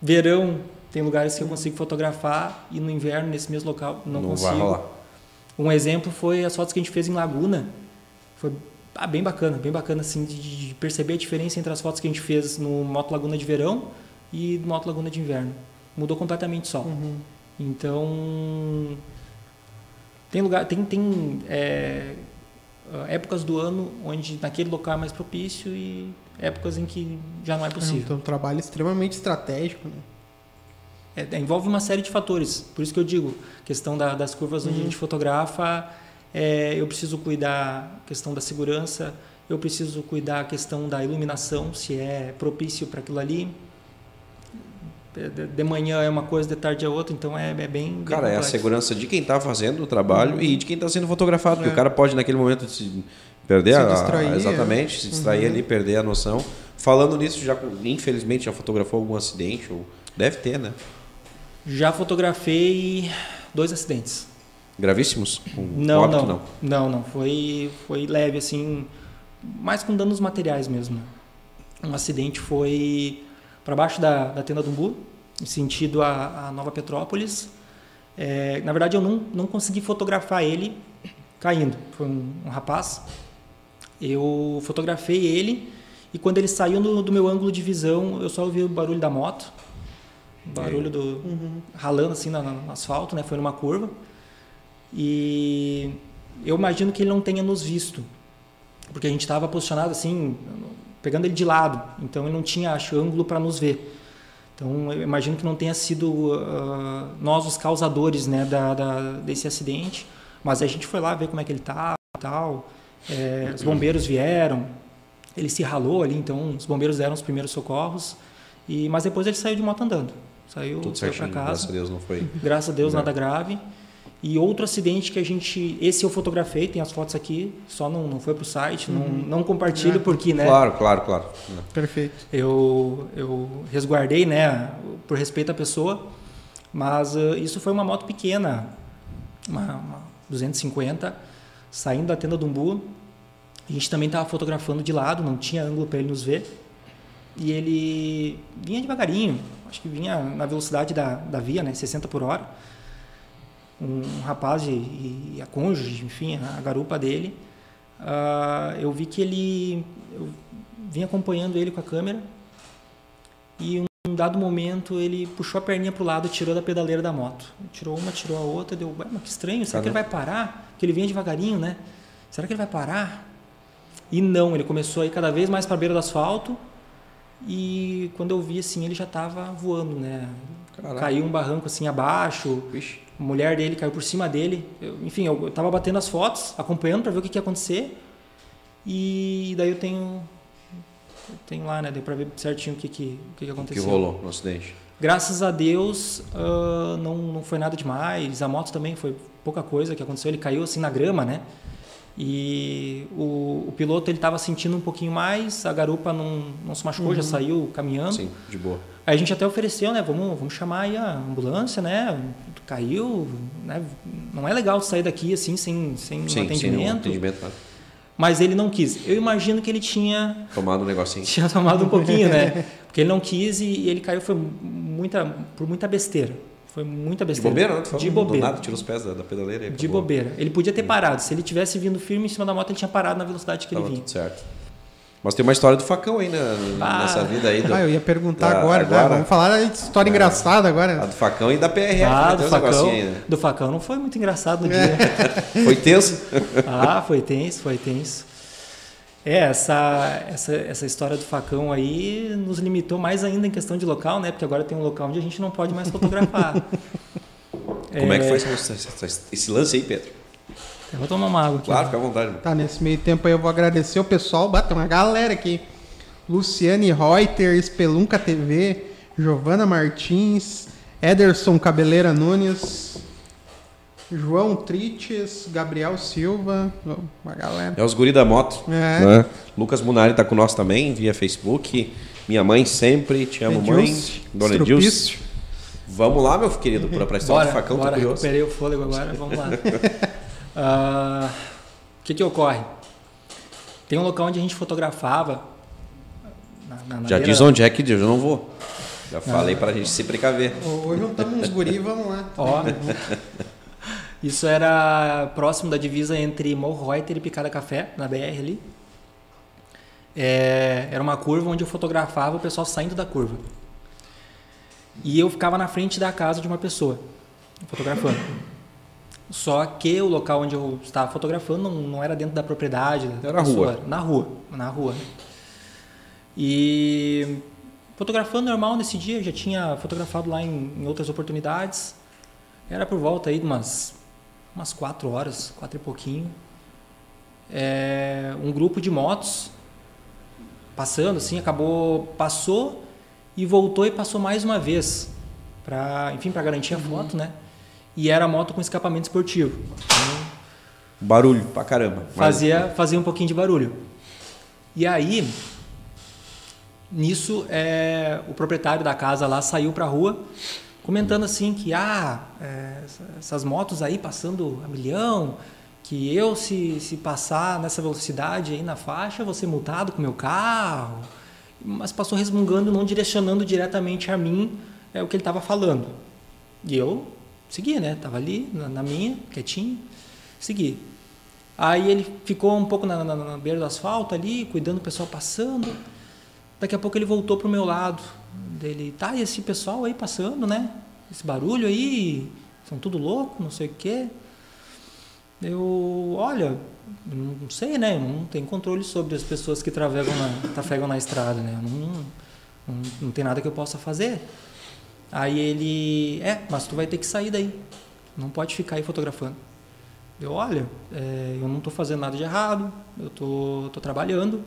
Verão tem lugares que eu consigo fotografar e no inverno nesse mesmo local não, não consigo. Um exemplo foi as fotos que a gente fez em Laguna. Foi ah, bem bacana, bem bacana assim de, de, perceber a diferença entre as fotos que a gente fez no Moto Laguna de verão e no Moto Laguna de inverno. Mudou completamente o sol. Uhum. Então tem lugar, tem, tem é, épocas do ano onde naquele local é mais propício e épocas em que já não é possível. então, um trabalho extremamente estratégico, né? É, é, envolve uma série de fatores. Por isso que eu digo, questão da, das curvas onde uhum. a gente fotografa, é, eu preciso cuidar a questão da segurança, eu preciso cuidar a questão da iluminação, se é propício para aquilo ali. De manhã é uma coisa, de tarde é outra, então é, é bem, bem. Cara, complexo. é a segurança de quem está fazendo o trabalho uhum. e de quem está sendo fotografado, porque é. o cara pode naquele momento se perder se a, distrair, exatamente, é. se distrair uhum. ali, perder a noção. Falando nisso, já infelizmente já fotografou algum acidente ou deve ter, né? Já fotografei dois acidentes. Gravíssimos? Com não, óbito, não, não. Não, não. Foi, foi leve, assim, mais com danos materiais mesmo. Um acidente foi para baixo da, da tenda do Umbu, em sentido a, a Nova Petrópolis. É, na verdade, eu não, não consegui fotografar ele caindo. Foi um, um rapaz. Eu fotografei ele e quando ele saiu do, do, meu ângulo de visão, eu só ouvi o barulho da moto. Barulho do. Uhum. ralando assim no, no asfalto, né? Foi numa curva. E eu imagino que ele não tenha nos visto, porque a gente estava posicionado assim, pegando ele de lado, então ele não tinha, acho, ângulo para nos ver. Então eu imagino que não tenha sido uh, nós os causadores né, da, da, desse acidente, mas a gente foi lá ver como é que ele estava e tal. É, os bombeiros vieram, ele se ralou ali, então os bombeiros deram os primeiros socorros, e, mas depois ele saiu de moto andando. Saiu, saiu para casa. Graças a Deus não foi. Graças a Deus nada grave. E outro acidente que a gente. Esse eu fotografei, tem as fotos aqui, só não, não foi para o site, uhum. não, não compartilho é. porque, né? Claro, claro, claro. Perfeito. Eu, eu resguardei, né, por respeito à pessoa, mas uh, isso foi uma moto pequena, uma, uma 250, saindo da tenda do Umbu. A gente também estava fotografando de lado, não tinha ângulo para ele nos ver. E ele vinha devagarinho, acho que vinha na velocidade da, da via, né, 60 por hora um rapaz e, e a cônjuge, enfim, a garupa dele, uh, eu vi que ele, eu vim acompanhando ele com a câmera e um dado momento ele puxou a perninha para o lado e tirou da pedaleira da moto. Tirou uma, tirou a outra, deu, mas que estranho, será que ele vai parar? Porque ele vinha devagarinho, né? Será que ele vai parar? E não, ele começou a ir cada vez mais para a beira do asfalto e quando eu vi assim, ele já estava voando, né? Caraca. Caiu um barranco assim abaixo. Vixe a mulher dele caiu por cima dele. Eu, enfim, eu estava batendo as fotos, acompanhando para ver o que, que ia acontecer. E daí eu tenho eu tenho lá, né? Deu para ver certinho o que, que, o que, que aconteceu. O que rolou no acidente? Graças a Deus, uh, não, não foi nada demais. A moto também foi pouca coisa que aconteceu. Ele caiu assim na grama, né? E o, o piloto ele estava sentindo um pouquinho mais, a garupa não, não se machucou, uhum. já saiu caminhando. Sim, de boa. Aí a gente até ofereceu, né? Vamos, vamos chamar aí a ambulância, né? Caiu, né? Não é legal sair daqui assim sem, sem Sim, um atendimento. Sem atendimento né? Mas ele não quis. Eu imagino que ele tinha tomado um negocinho. Tinha tomado um pouquinho, né? Porque ele não quis e ele caiu foi muita por muita besteira. Foi muita besteira. De bobeira, não? De bobeira. nada, tirou os pés da, da pedaleira. de bobeira. Ele podia ter parado. Se ele tivesse vindo firme em cima da moto, ele tinha parado na velocidade que Tava ele vinha. Tudo certo. Mas tem uma história do facão aí né, ah. nessa vida aí. Do, ah, eu ia perguntar da, agora, agora. Né? vamos falar de história é, engraçada agora. A do facão e da PRF. Ah, do facão, aí, né? do facão não foi muito engraçado no dia. foi tenso? ah, foi tenso, foi tenso. É, essa, essa, essa história do facão aí nos limitou mais ainda em questão de local, né? Porque agora tem um local onde a gente não pode mais fotografar. Como é, é que foi esse, esse lance aí, Pedro? Eu vou tomar uma água aqui. Claro, fica à vontade. Tá, nesse meio tempo aí eu vou agradecer o pessoal. Bata uma galera aqui. Luciane Reuter, Espelunca TV, Giovana Martins, Ederson Cabeleira Nunes. João Trites, Gabriel Silva, uma galera. É os guri da moto. É. né? Lucas Munari tá com nós também, via Facebook. Minha mãe sempre, te amo, mãe. Edilce, Dona Edilce. Vamos lá, meu querido, pra, pra história Bora, do facão, tô bora, curioso. recuperei o fôlego agora, vamos lá. Ah, O que que ocorre? Tem um local onde a gente fotografava. na- na- na Já beira- diz onde é que eu não vou. Já falei pra gente se precaver. Hoje juntamos uns guri, vamos lá. Ó, isso era próximo da divisa entre Morro Reuter e Picada Café, na BR ali. É, era uma curva onde eu fotografava o pessoal saindo da curva. E eu ficava na frente da casa de uma pessoa, fotografando. Só que o local onde eu estava fotografando não, não era dentro da propriedade. da Era na rua. Na rua, na rua. E fotografando normal nesse dia, eu já tinha fotografado lá em, em outras oportunidades. Era por volta aí de umas, umas quatro horas, quatro e pouquinho. É, um grupo de motos passando assim, acabou, passou e voltou e passou mais uma vez. Pra, enfim, para garantir a foto, né? E era moto com escapamento esportivo. Então, Barulho pra caramba. Fazia, fazia um pouquinho de barulho. E aí, nisso, é, o proprietário da casa lá saiu para a rua comentando assim que ah, é, essa- essas motos aí passando a milhão, que eu se, se passar nessa velocidade aí na faixa, vou ser multado com meu carro. Mas passou resmungando, não direcionando diretamente a mim é, o que ele estava falando. E eu segui, né? Tava ali na, na minha, quietinho, segui. Aí ele ficou um pouco na, na, na beira do asfalto ali, cuidando do pessoal passando. Daqui a pouco ele voltou pro meu lado. Dele, tá, e esse pessoal aí passando, né? Esse barulho aí, são tudo louco, não sei o quê. Eu, olha, não sei, né? Eu não tenho controle sobre as pessoas que trafegam na, trafegam na estrada, né? Eu Não, não, não tem nada que eu possa fazer. Aí ele, é, mas tu vai ter que sair daí. Não pode ficar aí fotografando. Eu, olha, é, eu não estou fazendo nada de errado, eu estou trabalhando,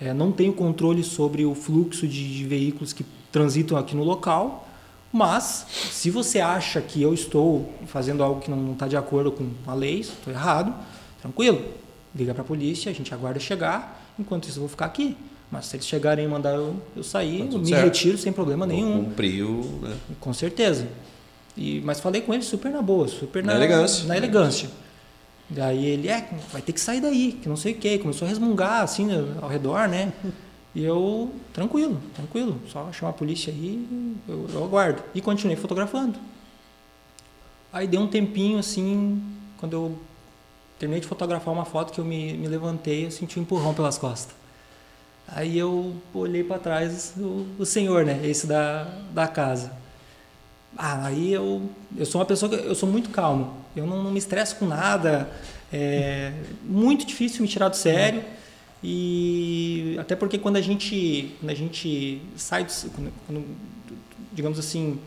é, não tenho controle sobre o fluxo de, de veículos que transitam aqui no local, mas se você acha que eu estou fazendo algo que não está de acordo com a lei, estou errado, tranquilo, liga para a polícia, a gente aguarda chegar, enquanto isso eu vou ficar aqui. Mas se eles chegarem e mandar eu, eu sair, Tá eu me certo. retiro sem problema nenhum. Cumpriu, né? Com certeza. E, mas falei com ele super na boa, super na, Na elegância. Na elegância. Daí ele, é, vai ter que sair daí, que não sei o quê. Começou a resmungar assim ao redor, né? E eu, tranquilo, tranquilo. Só chamar a polícia aí, eu, eu aguardo. E continuei fotografando. Aí deu um tempinho assim, quando eu terminei de fotografar uma foto que eu me, me levantei, eu senti um empurrão pelas costas. Aí eu olhei para trás, o, o senhor, né? Esse da, da casa. Ah, aí eu, eu sou uma pessoa que eu sou muito calmo. Eu não, não me estresso com nada. É muito difícil me tirar do sério. E até porque quando a gente, quando a gente sai, do, quando, quando, digamos assim,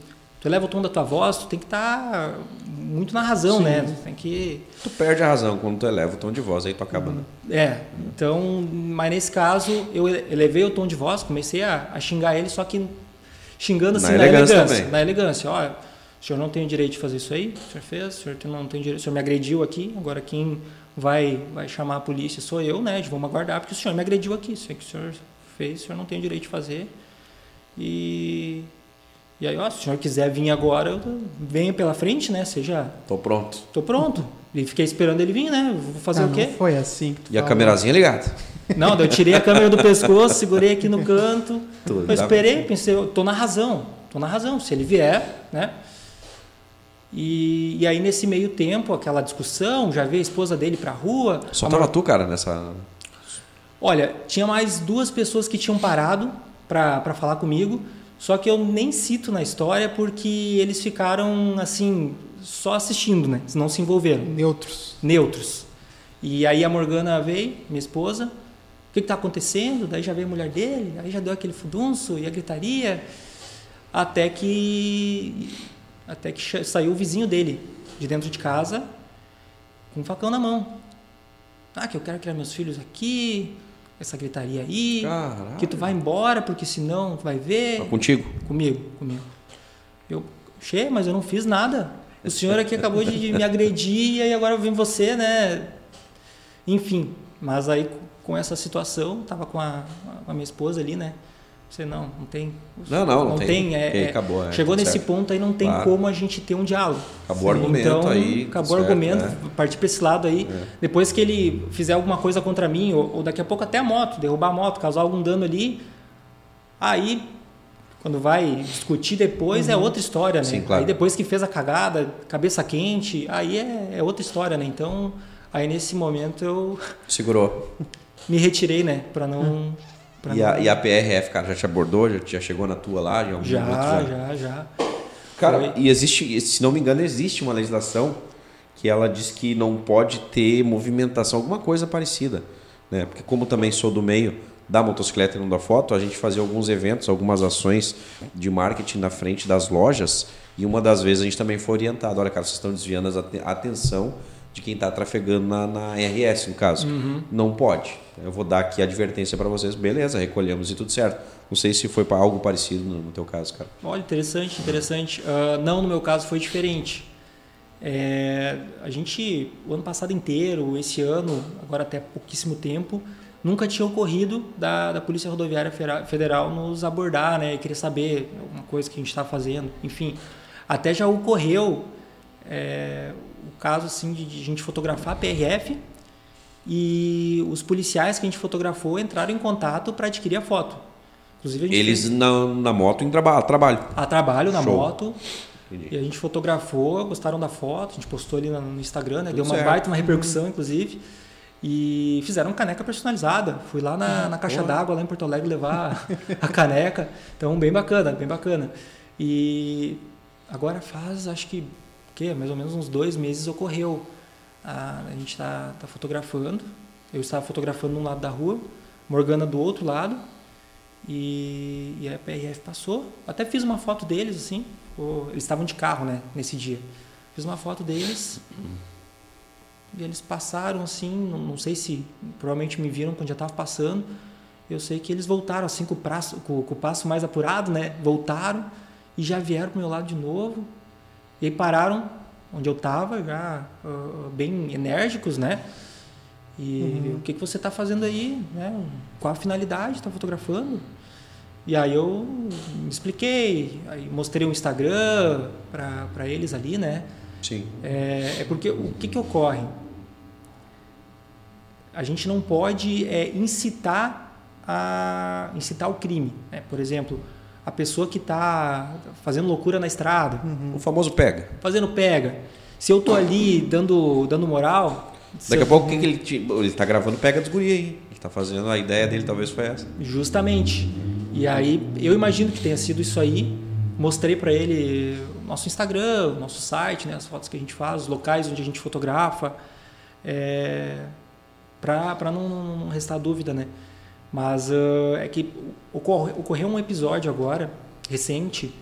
tu eleva o tom da tua voz, tu tem que estar muito na razão, Sim. né? Tu tem que Tu perde a razão quando tu eleva o tom de voz, aí tu acaba. né? é, então, mas nesse caso eu ele- elevei o tom de voz, comecei a, a xingar ele, só que xingando Na assim na elegância elegância. também. Na elegância, olha, o senhor não tem o direito de fazer isso aí, o senhor fez, o senhor não tem direito, o senhor me agrediu aqui, agora quem vai, vai chamar a polícia sou eu, né? Vamos aguardar, porque o senhor me agrediu aqui, isso aí que o senhor fez, o senhor não tem o direito de fazer. E, e aí, ó, se o senhor quiser vir agora, eu venha pela frente, né? Seja, Tô pronto. tô pronto. E fiquei esperando ele vir, né? Vou fazer Ah, o quê? Não foi assim que tu E a falou. camerazinha ligada. Não, eu tirei a câmera do pescoço, segurei aqui no canto. Tudo, eu esperei, pensei, eu tô na razão, tô na razão. Se ele vier, né? E, e aí nesse meio tempo, aquela discussão, já veio a esposa dele pra rua. Só tava Mar- tu, cara, nessa. Olha, tinha mais duas pessoas que tinham parado para falar comigo, só que eu nem cito na história porque eles ficaram assim, só assistindo, né? Não se envolveram Neutros. neutros. E aí a Morgana veio, minha esposa, o que está acontecendo? Daí já veio a mulher dele, aí já deu aquele fudunço e a gritaria, até que até que saiu o vizinho dele de dentro de casa com um facão na mão. Ah, que eu quero criar meus filhos aqui, essa gritaria aí, Caralho. que tu vai embora porque senão tu vai ver. Tá contigo. Comigo, comigo. Eu, che, mas eu não fiz nada. o senhor aqui acabou de me agredir e aí agora vem você, né? Enfim, mas aí com essa situação, tava com a, com a minha esposa ali, né? Você não, não tem. Não, não, não, tem. tem é, acabou, é, chegou nesse certo. ponto aí, não tem claro. como a gente ter um diálogo. Acabou o argumento então, aí. Acabou o argumento, é. partir para esse lado aí. É. Depois que ele fizer alguma coisa contra mim, ou, ou, daqui a pouco até a moto, derrubar a moto, causar algum dano ali, aí, quando vai discutir depois, é uhum. é outra história, né? Sim, claro. Aí depois que fez a cagada, cabeça quente, aí é, é outra história, né? Então, aí nesse momento eu. Segurou. Me retirei, né? Para não. Hum e a, e a, PRF, cara, já te abordou? Já, já chegou na tua lá? Em algum já, momento, já, já, já. Cara, Foi. e existe, se não me engano, existe uma legislação que ela diz que não pode ter movimentação, alguma coisa parecida. Né? Porque como também sou do meio da motocicleta e não da foto, a gente fazia alguns eventos, algumas ações de marketing na frente das lojas e uma das vezes a gente também foi orientado, olha cara, vocês estão desviando a atenção de quem está trafegando na, na, RS, no caso. Uhum. Não pode. Eu vou dar aqui a advertência para vocês, beleza, recolhemos e tudo certo. Não sei se foi para algo parecido no, no, teu caso, cara. Olha, interessante, interessante. Uh, não, no meu caso foi diferente. É, a gente, o ano passado inteiro, esse ano, agora até pouquíssimo tempo, nunca tinha ocorrido da, da Polícia Rodoviária Federal nos abordar, né? Querer saber alguma coisa que a gente está fazendo. Enfim, até já ocorreu é, caso assim de, de a gente fotografar a PRF e os policiais que a gente fotografou entraram em contato para adquirir a foto. Inclusive a Eles fez... na, na moto em traba trabalho. A trabalho na Show. moto. Entendi. E a gente fotografou, gostaram da foto, a gente postou ali no Instagram, né? deu uma certo. baita uma repercussão, inclusive. E fizeram caneca personalizada. Fui lá na, na caixa d'água, lá em Porto Alegre, levar a caneca. Então, bem bacana, bem bacana. E agora faz, acho que mais ou menos uns dois meses ocorreu. A, a gente está tá fotografando, eu estava fotografando num lado da rua, Morgana do outro lado, e, e a PRF passou. Até fiz uma foto deles, assim, eles estavam de carro, né, nesse dia. Fiz uma foto deles, e eles passaram, assim, não, não sei se, provavelmente me viram quando já estava passando, eu sei que eles voltaram, assim, com o, prazo, com, com o passo mais apurado, né, voltaram, e já vieram para o meu lado de novo, e aí pararam onde eu estava, já uh, bem enérgicos, né? E uhum. o que, que você está fazendo aí? Né? Qual a finalidade? Está fotografando? E aí eu expliquei, aí mostrei o Instagram para eles ali, né? Sim. É, é, porque o que, que ocorre? A gente não pode é, incitar a incitar o crime. Né? Por exemplo, a pessoa que está fazendo loucura na estrada. Uhum. O famoso pega. Fazendo pega. Se eu tô ali dando, dando moral. Daqui a pouco, o que, que ele. Te, ele está gravando pega dos guri aí. Ele está fazendo, a ideia dele talvez foi essa. Justamente. E aí, eu imagino que tenha sido isso aí. Mostrei para ele nosso Instagram, nosso site, né, as fotos que a gente faz, os locais onde a gente fotografa. É, para não, não restar dúvida, né? Mas uh, é que ocorre, ocorreu um episódio agora, recente,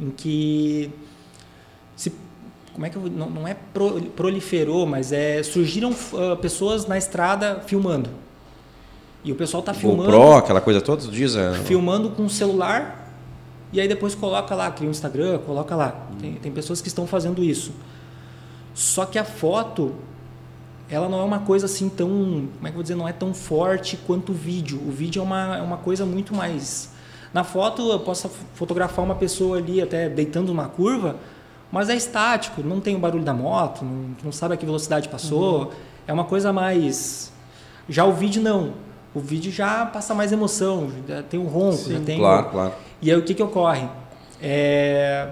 em que se, como é que eu, não, não é pro, proliferou, mas é surgiram uh, pessoas na estrada filmando. E o pessoal tá filmando. GoPro, aquela coisa toda, diz. É... Filmando com o celular e aí depois coloca lá, cria um Instagram, coloca lá. Tem, tem pessoas que estão fazendo isso. Só que a foto ela não é uma coisa assim tão, como é que eu vou dizer, não é tão forte quanto o vídeo. O vídeo é uma, é uma coisa muito mais... Na foto eu posso fotografar uma pessoa ali até deitando uma curva, mas é estático, não tem o barulho da moto, não, não sabe a que velocidade passou, uhum. é uma coisa mais... Já o vídeo não, o vídeo já passa mais emoção, tem o ronco, Sim, já tem... Claro, o... claro. E aí o que que ocorre? É...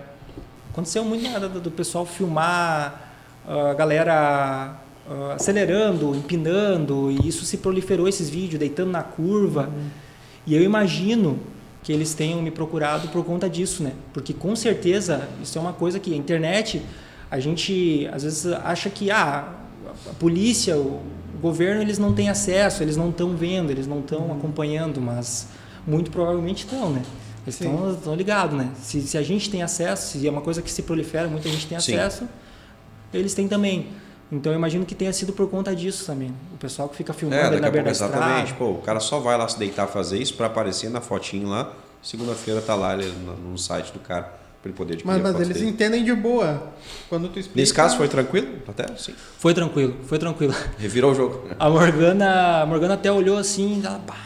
Aconteceu muito do pessoal filmar a galera uh, acelerando, empinando, e isso se proliferou esses vídeos, deitando na curva. Uhum. E eu imagino que eles tenham me procurado por conta disso, né? Porque com certeza isso é uma coisa que a internet, a gente às vezes acha que ah, a polícia, o governo, eles não têm acesso, eles não estão vendo, eles não estão uhum. acompanhando, mas muito provavelmente estão, né? Eles estão ligados, né? Se, se, a gente tem acesso, se é uma coisa que se prolifera, muita gente tem acesso, Sim. eles têm também. Então eu imagino que tenha sido por conta disso também. O pessoal que fica filmando é, na beira da Exatamente. Pô, o cara só vai lá se deitar fazer isso para aparecer na fotinho lá. Segunda-feira tá lá ele, no, no, site do cara. para ele poder adquirir Mas, a mas foto eles dele. entendem de boa. Quando tu explica. Nesse caso foi tranquilo? Até sim. Foi tranquilo, foi tranquilo. Revirou o jogo. A Morgana, a Morgana até olhou assim, ela, pá,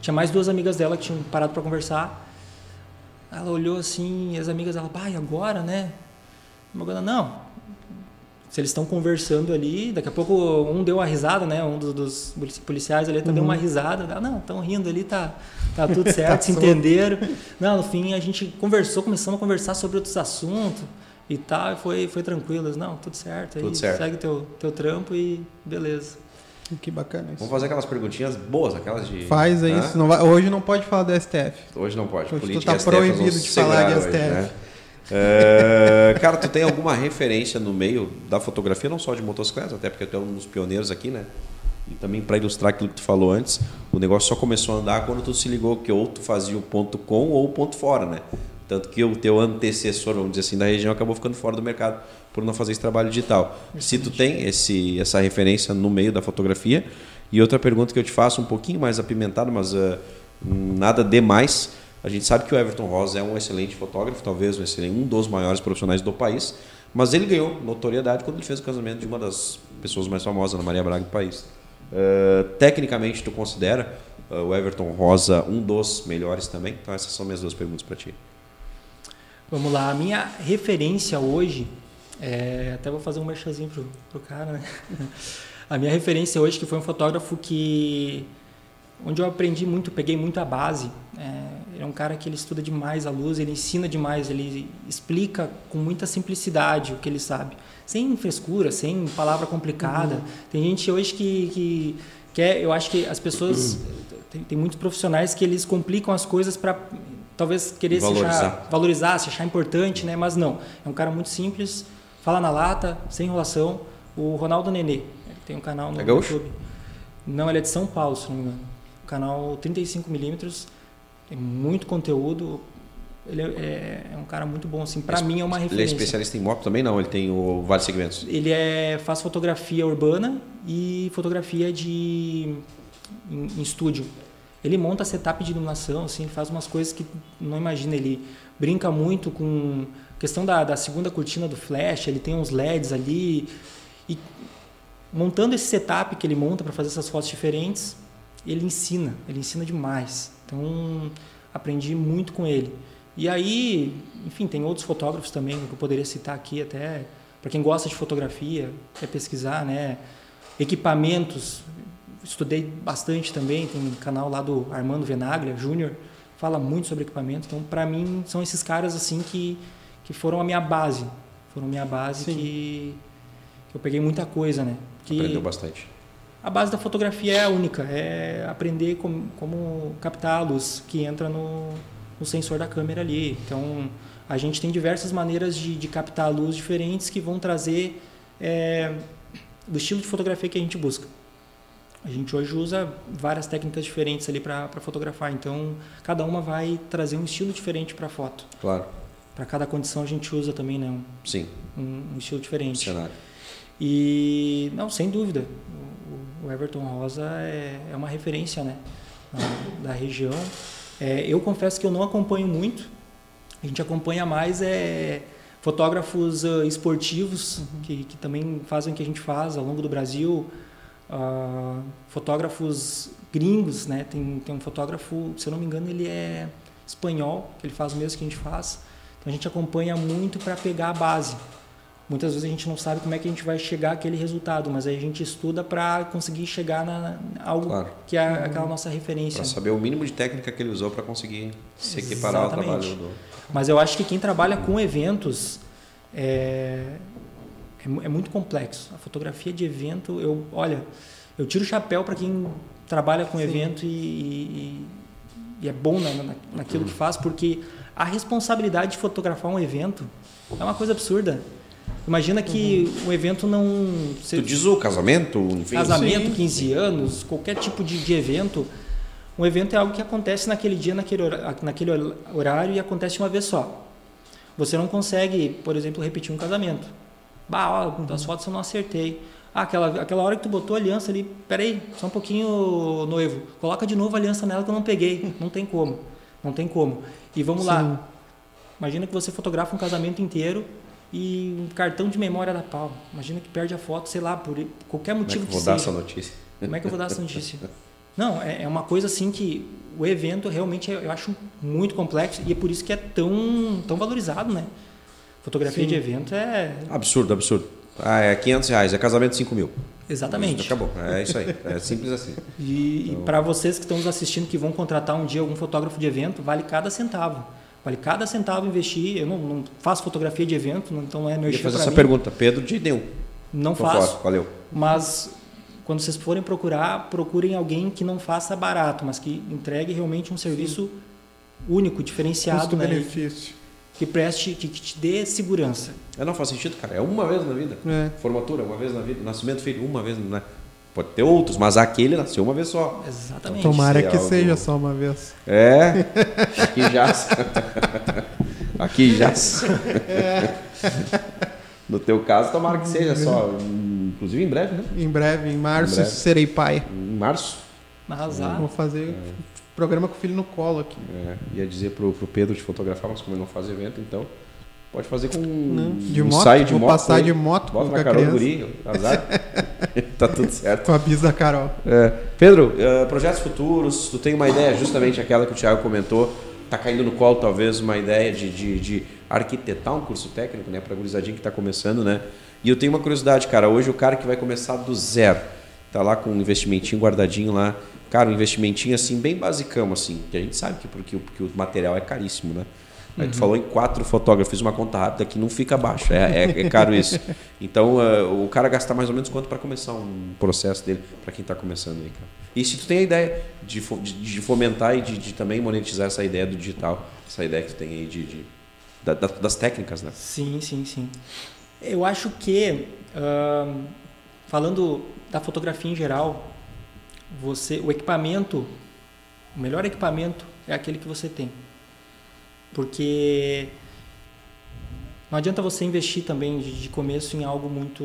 tinha mais duas amigas dela que tinham parado para conversar. Ela olhou assim, e as amigas dela, pá, e agora, né? A Morgana, não. Se eles estão conversando ali, daqui a pouco um deu uma risada, né? Um dos, dos policiais ali até deu uma risada. Ela, não, estão rindo ali, tá, tá tudo certo, se Passou. entenderam. Não, no fim a gente conversou, começamos a conversar sobre outros assuntos e tal, e foi, foi tranquilo. Eles, Não, tudo certo, aí Tudo certo. segue teu, teu trampo e beleza. Que bacana isso. Vamos fazer aquelas perguntinhas boas, aquelas de. Faz aí, senão vai- hoje não pode falar do STF. Hoje não pode. Hoje tu tá STF, proibido de falar de segurar hoje, STF. né? É, cara, tu tem alguma referência no meio da fotografia, não só de motocicletas, até porque tu é um dos pioneiros aqui, né? E também para ilustrar aquilo que tu falou antes, o negócio só começou a andar quando tu se ligou que ou tu fazia o ponto com ou o ponto fora, né? Tanto que o teu antecessor, vamos dizer assim, da região acabou ficando fora do mercado por não fazer esse trabalho digital. Se tu tem esse, essa referência no meio da fotografia, e outra pergunta que eu te faço um pouquinho mais apimentada, mas ah, nada demais. A gente sabe que o Everton Rosa é um excelente fotógrafo, talvez um, excelente, um dos maiores profissionais do país, mas ele ganhou notoriedade quando ele fez o casamento de uma das pessoas mais famosas, Ana Maria Braga do país. Ah, tecnicamente, tu considera ah, o Everton Rosa um dos melhores também? Então essas são minhas duas perguntas para ti. Vamos lá, a minha referência hoje, é, até vou fazer um merchazinho pro, pro cara, né? A minha referência hoje, que foi um fotógrafo que, onde eu aprendi muito, peguei muito a base, é, ele é um cara que ele estuda demais a luz, ele ensina demais, ele explica com muita simplicidade o que ele sabe, sem frescura, sem palavra complicada. Tem gente hoje que, que quer, eu acho que as pessoas, tem, tem muitos profissionais que eles complicam as coisas para talvez querer se Valorizar. achar, valorizar, se achar importante, né? Mas não. É um cara muito simples, fala na lata, sem enrolação. O Ronaldo Nenê, ele tem um canal no É? YouTube. Não, ele é de São Paulo, se não me engano. Canal 35mm, tem muito conteúdo. Ele é, é um cara muito bom, assim. Para mim é uma Ele é referência. especialista em moto também? Não, ele tem o, vários segmentos. Ele é, faz fotografia urbana e fotografia de em, em estúdio. Ele monta setup de iluminação, assim, faz umas coisas que não imagina. Ele brinca muito com questão da, da segunda cortina do flash, ele tem uns LEDs ali. E montando esse setup que ele monta para fazer essas fotos diferentes, ele ensina, ele ensina demais. Então, aprendi muito com ele. E aí, enfim, tem outros fotógrafos também que eu poderia citar aqui até para quem gosta de fotografia, quer pesquisar, né? Equipamentos, estudei bastante também, tem um canal lá do Armando Venaglia Júnior, fala muito sobre equipamento. Então, para mim, são esses caras assim que que foram a minha base, foram a minha base que, que eu peguei muita coisa, né? Que Aprendeu bastante. A base da fotografia é a única, é aprender como, como captar a luz que entra no, no sensor da câmera ali. Então, a gente tem diversas maneiras de, de captar a luz diferentes que vão trazer é, do estilo de fotografia que a gente busca. A gente hoje usa várias técnicas diferentes ali para fotografar, então cada uma vai trazer um estilo diferente para a foto. Claro. Para cada condição a gente usa também né, um, Sim, um, um estilo diferente. cenário. E, não, sem dúvida, o- Everton Rosa é, é uma referência né, da região. É, eu confesso que eu não acompanho muito, a gente acompanha mais é, fotógrafos ah, esportivos que, que também fazem o que a gente faz ao longo do Brasil, ah, fotógrafos gringos, né? Tem, tem um fotógrafo, se eu não me engano, ele é espanhol, que ele faz o mesmo que a gente faz. Então a gente acompanha muito para pegar a base. Muitas vezes a gente não sabe como é que a gente vai chegar àquele resultado, mas aí a gente estuda para conseguir chegar na, na- algo Claro. que é aquela nossa referência. Para saber o mínimo de técnica que ele usou para conseguir se equiparar ao Exatamente. trabalho do. Mas eu acho que quem trabalha com eventos é, é, é muito complexo. A fotografia de evento, eu, olha, eu tiro o chapéu para quem trabalha com Sim. evento e, e- e é bom na, na- naquilo que faz, porque a responsabilidade de fotografar um evento é uma coisa absurda. Imagina que o evento não. se- Tu diz o casamento, enfim. casamento, Sim. 15 anos, qualquer tipo de, de evento. Um evento é algo que acontece naquele dia, naquele, hora- naquele horário e acontece uma vez só. Você não consegue, por exemplo, repetir um casamento. Bah, ó, as fotos eu não acertei. Ah, aquela, aquela hora que tu botou a aliança ali, peraí, só um pouquinho, noivo. Coloca de novo a aliança nela que eu não peguei. Não tem como. Não tem como. E vamos Sim. lá. Imagina que você fotografa um casamento inteiro e um cartão de memória da pau. Imagina que perde a foto, sei lá, por qualquer Como é que motivo eu vou que dar essa notícia? Como é que eu vou dar essa notícia? Não, é, é uma coisa assim que o evento realmente é- eu acho muito complexo e é por isso que é tão, tão valorizado, né? Fotografia Sim. de evento é. Absurdo, absurdo. Ah, é 500 reais, é casamento 5 mil. Exatamente. Acabou, é isso aí. É simples assim. E, Então- para vocês que estão nos assistindo, que vão contratar um dia algum fotógrafo de evento, vale cada centavo. Vale cada centavo investir. Eu não, não faço fotografia de evento, não- então não é Eu ia merchan fazer essa mim. pergunta. Pedro de nenhum. Não Tô faço. fora, valeu. Mas quando vocês forem procurar, procurem alguém que não faça barato, mas que entregue realmente um serviço único, diferenciado, né? Custo-benefício. Que preste, que, que te dê segurança. É, não faz sentido, cara. É uma vez na vida. É. Formatura, uma vez na vida. Nascimento filho, uma vez, né? Pode ter outros, mas aquele nasceu uma vez só. Exatamente. Tomara ser que algo- seja só uma vez. É. Aqui já. Aqui já. No teu caso, tomara que seja só. Inclusive em breve, né? Em breve, em março, Em breve. serei pai. Em março. Arrasar. Vou fazer programa com o filho no colo aqui. É, ia dizer pro, pro Pedro de fotografar, mas como ele não faz evento, então. Pode fazer com um, De um moto, ensaio de vou moto. passar aí. de moto Bota com na a Carol guri, azar. tá tudo certo. Com a bis da Carol. É, Pedro, eh, projetos futuros, tu tem uma ideia, justamente aquela que o Thiago comentou, tá caindo no colo talvez uma ideia de, de, de arquitetar um curso técnico, né, para gurizadinha que está começando, né? E eu tenho uma curiosidade, cara, hoje o cara que vai começar do zero, tá lá com um investimentinho guardadinho lá, cara, um investimentinho assim bem basicão assim, que a gente sabe que porque, o- porque o material é caríssimo, né? Aí tu falou em quatro fotógrafos, fiz uma conta rápida que não fica baixo, é, é, é caro isso. Então, eh, o cara gasta mais ou menos quanto para começar um processo dele, para quem está começando aí, cara. E se tu tem a ideia de, de, de fomentar e de, de também monetizar essa ideia do digital, essa ideia que tu tem aí de, da- da- das técnicas, né? Sim, sim, sim. Eu acho que, ahn, falando da fotografia em geral, você, o equipamento, o melhor equipamento é aquele que você tem. Porque não adianta você investir também de, de começo em algo muito,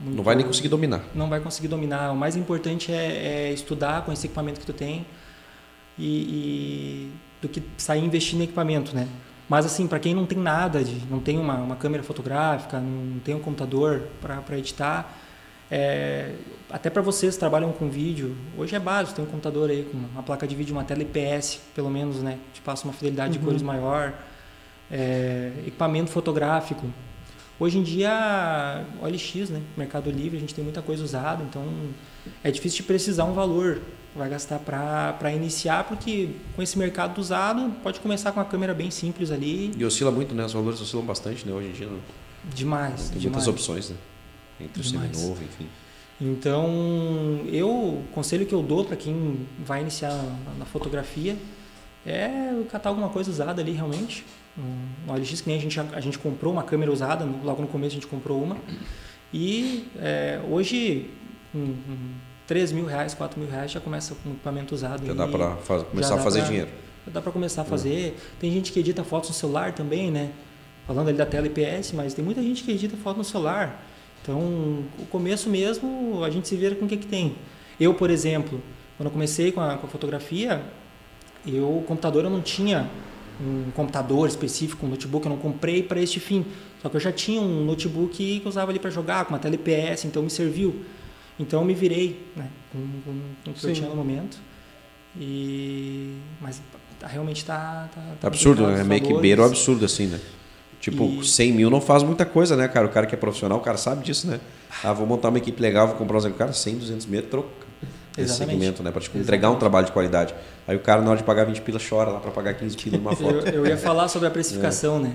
muito Não vai nem conseguir dominar. não vai conseguir dominar. O mais importante é, é estudar com esse equipamento que tu tem e, e do que sair investindo em equipamento, né? Mas assim, para quem não tem nada, de, não tem uma, uma câmera fotográfica, não tem um computador para editar, é, até para vocês que trabalham com vídeo, hoje é básico, tem um computador aí com uma placa de vídeo, uma tela IPS, pelo menos, né? Te passa uma fidelidade de Uhum. cores maior, é, equipamento fotográfico. Hoje em dia, OLX, né? Mercado Livre, a gente tem muita coisa usada, então é difícil de precisar um valor vai gastar para iniciar, porque com esse mercado usado, pode começar com uma câmera bem simples ali, E oscila muito, né? Os valores oscilam bastante, né? Hoje em dia não demais. tem demais. muitas opções, né? Entre o Demais. seminovo, enfim. Então, eu, o conselho que eu dou para quem vai iniciar na, fotografia é catar alguma coisa usada ali realmente. Um OLX, que nem a gente, a gente comprou uma câmera usada, logo no começo a gente comprou uma. E é, hoje, com, com 3 mil reais, 4 mil reais já começa com equipamento usado. Já e dá para começar a fazer pra- dinheiro. já dá para começar a fazer. Tem gente que edita fotos no celular também, né? Falando ali da tela IPS, mas tem muita gente que edita foto no celular. Então, o começo mesmo, a gente se vira com o que, que tem. Eu, por exemplo, quando eu comecei com a, com a fotografia, eu, o computador eu não tinha um computador específico, um notebook, eu não comprei para este fim. Só que eu já tinha um notebook que eu usava ali para jogar, com uma tela IPS, então me serviu. Então eu me virei né, com, com, com o que eu tinha no momento. E, mas realmente está tá, tá absurdo, né? É meio que beira o absurdo, assim, né? Tipo, E- 100 mil não faz muita coisa, né, cara? O cara que é profissional, o cara sabe disso, né? Ah, vou montar uma equipe legal, vou comprar uns... Cara, 100, 200 mil é troco. Esse Exatamente. segmento, né? Pra tipo, entregar um trabalho de qualidade. Aí o cara, na hora de pagar 20 pila, chora lá pra pagar 15 pila numa Eu, foto. eu ia falar sobre a É. precificação, né?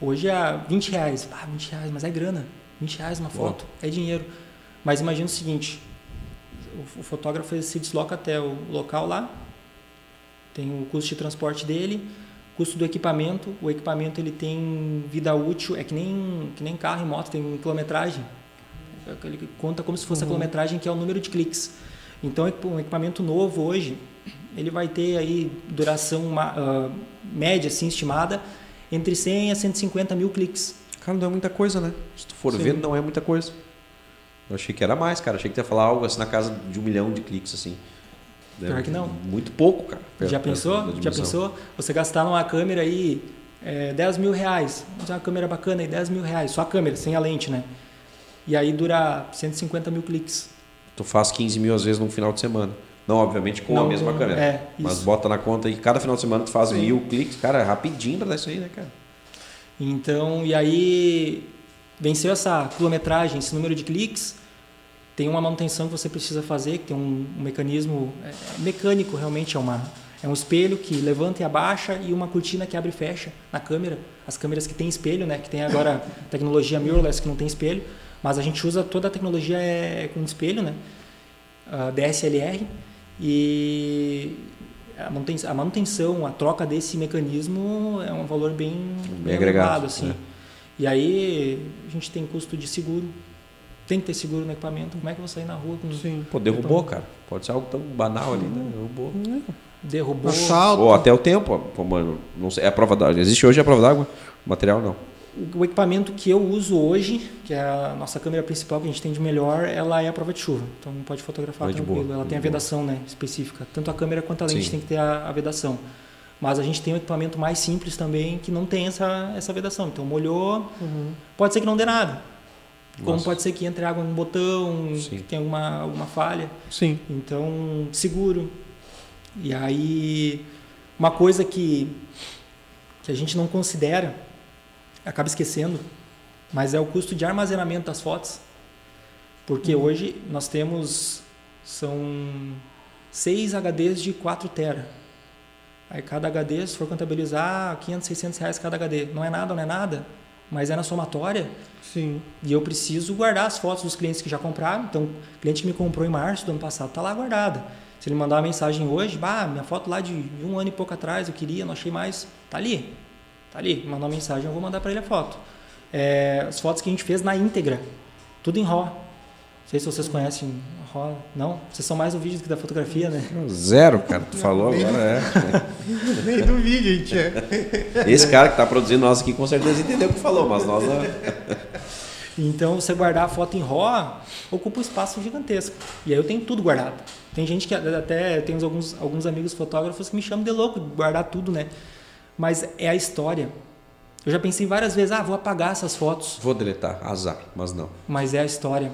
Hoje é 20 reais. Ah, 20 reais, mas é grana. 20 reais uma foto, é dinheiro. Mas imagina o seguinte: o, fotógrafo se desloca até o local lá, tem o custo de transporte dele, custo do equipamento. O equipamento ele tem vida útil, é que nem, que nem carro e moto, tem quilometragem. Ele conta como se fosse a Uhum. quilometragem, que é o número de cliques. Então, um equipamento novo hoje, ele vai ter aí duração ah, média, assim, estimada, entre 100 a 150 mil cliques. Cara, não é muita coisa, né? Se tu for Sim. ver, não é muita coisa. Eu achei que era mais, cara. Achei que tu ia falar algo assim na casa de um milhão de cliques, assim. Pior que não. Muito pouco, cara. perto- Já pensou? Já pensou? Você gastar numa câmera aí é, 10 mil reais. Vamos uma câmera bacana aí, 10 mil reais. Só a câmera, sem a lente, né? E aí dura 150 mil cliques. Tu faz 15 mil às vezes num final de semana. Não, obviamente, com Não, a mesma câmera. é, mas isso. bota na conta e cada final de semana tu faz mil cliques. Cara, é rapidinho pra dar isso aí, né, cara? Então, e aí venceu essa quilometragem, esse número de cliques, tem uma manutenção que você precisa fazer, que tem um, um mecanismo é, mecânico realmente, é, uma, é um espelho que levanta e abaixa e uma cortina que abre e fecha na câmera. As câmeras que tem espelho, né, que tem agora tecnologia mirrorless que não tem espelho, mas a gente usa toda a tecnologia é, com espelho, né, DSLR, e a manutenção, a manutenção, a troca desse mecanismo é um valor bem, Bem agregado, elevado, assim. né? E aí a gente tem custo de seguro. Tem que ter seguro no equipamento. Como é que eu vou sair na rua com Sim. Pô, derrubou, cara. Pode ser algo tão banal ali, né? Derrubou. derrubou? Assalto. Ou até o tempo, pô, mano, não sei, é a prova d'água. Existe hoje a prova d'água? O material não. O equipamento que eu uso hoje, que é a nossa câmera principal que a gente tem de melhor, ela é a prova de chuva. Então pode fotografar Vai de tranquilo. boa, ela tem a boa. vedação né, específica. Tanto a câmera quanto a lente Sim. tem que ter a, a vedação. Mas a gente tem um equipamento mais simples também que não tem essa, essa vedação. Então molhou, Uhum. pode ser que não dê nada. Como Nossa. pode ser que entre água num botão, Sim. que tem alguma, alguma falha. Sim. Então, seguro. E aí, uma coisa que, que a gente não considera, acaba esquecendo, mas é o custo de armazenamento das fotos. Porque hoje nós temos, são 6 HDs de 4 tera. Aí cada HD, se for contabilizar, 500, 600 reais cada HD. Não é nada, não é nada, mas é na somatória. Sim. E eu preciso guardar as fotos dos clientes que já compraram. Então, o cliente que me comprou em março do ano passado está lá guardada. Se ele mandar uma mensagem hoje, bah, minha foto lá de um ano e pouco atrás, eu queria, não achei mais, tá ali. Tá ali. Mandar uma mensagem, eu vou mandar para ele a foto. É, as fotos que a gente fez na íntegra, tudo em RAW. Não sei se vocês conhecem RAW. Não? Vocês são mais do vídeo do que da fotografia, né? Zero, cara. Tu falou nem- agora, é. Nem do vídeo, gente. É. Esse cara que tá produzindo nós aqui com certeza entendeu o que falou, mas nós não. Então, você guardar a foto em RAW ocupa um espaço gigantesco. E aí eu tenho tudo guardado. Tem gente que até tem alguns, alguns amigos fotógrafos que me chamam de louco de guardar tudo, né? Mas é a história. Eu já pensei várias vezes, ah, vou apagar essas fotos, Vou deletar, azar, mas não. mas é a história.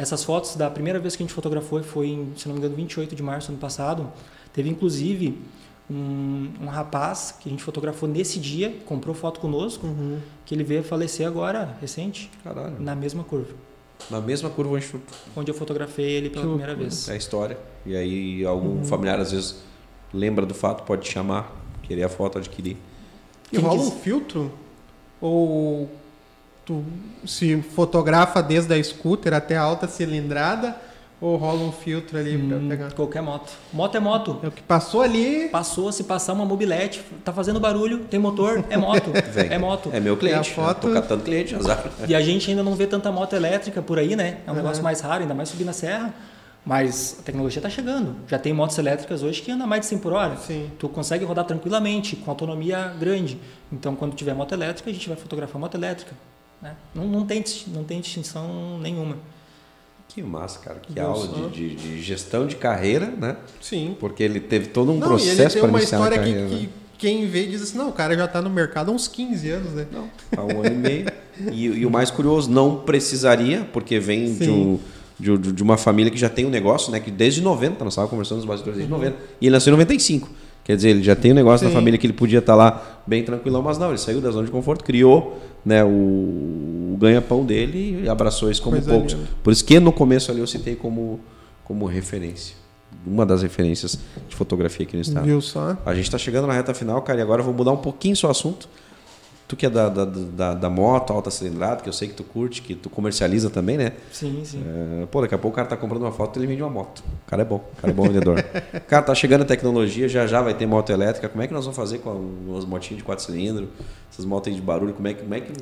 Essas fotos da primeira vez que a gente fotografou foi em, se não me engano, 28 de março do ano passado. Teve inclusive um, um rapaz que a gente fotografou nesse dia, comprou foto conosco, Uhum. que ele veio falecer agora, recente, Caralho. na mesma curva. Na mesma curva onde onde eu fotografei ele pela Que primeira vez. é a história. E aí algum familiar às vezes lembra do fato, pode te chamar, querer a foto, adquirir. E rola um filtro? Ou tu se fotografa desde a scooter até a alta cilindrada? Ou rola um filtro ali pra Hum, pegar? qualquer moto. Moto é moto. É o que passou ali. Passou, se passar uma mobilete, tá fazendo barulho, tem motor, é moto. Vem. é moto. É meu cliente. É a foto- Eu tô catando cliente, azar. E a gente ainda não vê tanta moto elétrica por aí, né? É um Uhum. negócio mais raro, ainda mais subir na serra. Mas a tecnologia está chegando. Já tem motos elétricas hoje que andam mais de 100 por hora. Sim. Tu consegue rodar tranquilamente, com autonomia grande. Então, quando tiver moto elétrica, a gente vai fotografar moto elétrica. Né? Não, não, tem, não tem distinção nenhuma. Que massa, cara. Que aula de, de- de gestão de carreira, né? Sim. Porque ele teve todo um Não, processo para uma iniciar a história carreira. que, né? que quem vê diz assim, não, o cara já tá no mercado há uns 15 anos, né? Não, há um ano e meio. E, e o mais curioso, não precisaria, porque vem de, um, de, de uma família que já tem um negócio, né? Que desde 90, nós estávamos conversando nos bastidores desde 90. E ele nasceu em 95. Quer dizer, ele já tem um negócio na Sim. família que ele podia estar lá bem tranquilão, mas não, ele saiu da zona de conforto, criou né, o, o ganha-pão dele e abraçou isso como Coisa poucos. Por isso que no começo ali eu citei como, como referência. Uma das referências de fotografia aqui no estado. Viu só? A gente está chegando na reta final, cara, e agora eu vou mudar um pouquinho o assunto. Tu que é da, da, da, da moto, alta cilindrada, que eu sei que tu curte, que tu comercializa também, né? Sim, sim. É, pô, daqui a pouco o cara tá comprando uma foto e ele vende uma moto. O cara é bom, o cara é bom vendedor. cara, tá chegando a tecnologia, já já vai ter moto elétrica. Como é que nós vamos fazer com as motinhas de quatro cilindros, essas motos aí de barulho? Como é que, como é que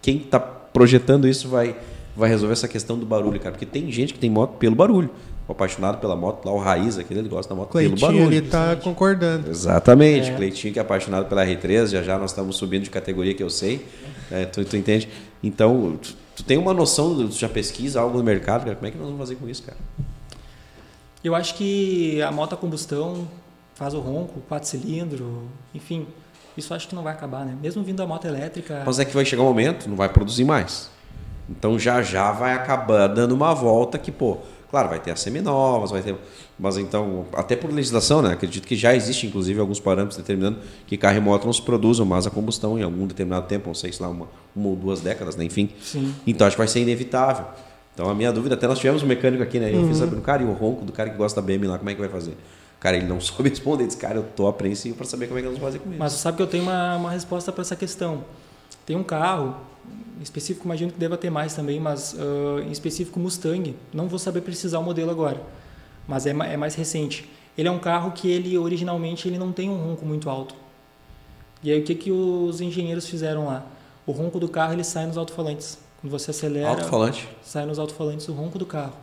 quem tá projetando isso vai, vai resolver essa questão do barulho, cara? Porque tem gente que tem moto pelo barulho. O apaixonado pela moto, lá o Raiz, aquele, ele gosta da moto pelo Cleitinho barulho. ali tá concordando. Exatamente, É. Cleitinho que é apaixonado pela R3, já já nós estamos subindo de categoria que eu sei, é, tu, tu entende? Então, tu, tu tem uma noção, do- tu já pesquisa algo no mercado, cara, como é que nós vamos fazer com isso, cara? Eu acho que a moto a combustão faz o ronco, quatro cilindros, enfim, Isso acho que não vai acabar, né? Mesmo vindo a moto elétrica. Mas é que vai chegar um momento, não vai produzir mais. Então já já vai acabar dando uma volta que, pô, claro, vai ter as seminovas, vai ter. Mas então, até por legislação, né? Acredito que já existe, inclusive, alguns parâmetros determinando que carro e moto não se produzam mais a combustão em algum determinado tempo, não sei se lá uma, uma ou duas décadas, né? enfim. Sim. Então acho que vai ser inevitável. Então a minha dúvida, até nós tivemos um mecânico aqui, né? Eu fiz sabendo, cara, e o ronco do cara que gosta da BM lá, como é que vai fazer? Cara, ele não soube responder, disse, cara, eu tô apreensivo para saber como é que nós vamos fazer com isso. Mas você sabe que eu tenho uma, uma resposta para essa questão. Tem um carro, em específico, imagino que deva ter mais também, mas uh, em específico Mustang. Não vou saber precisar o modelo agora, mas é, é mais recente. Ele é um carro que ele originalmente ele não tem um ronco muito alto. E aí o que que os engenheiros fizeram lá? O ronco do carro ele sai nos alto-falantes. Quando você acelera, Alto-falante. sai nos alto-falantes o ronco do carro.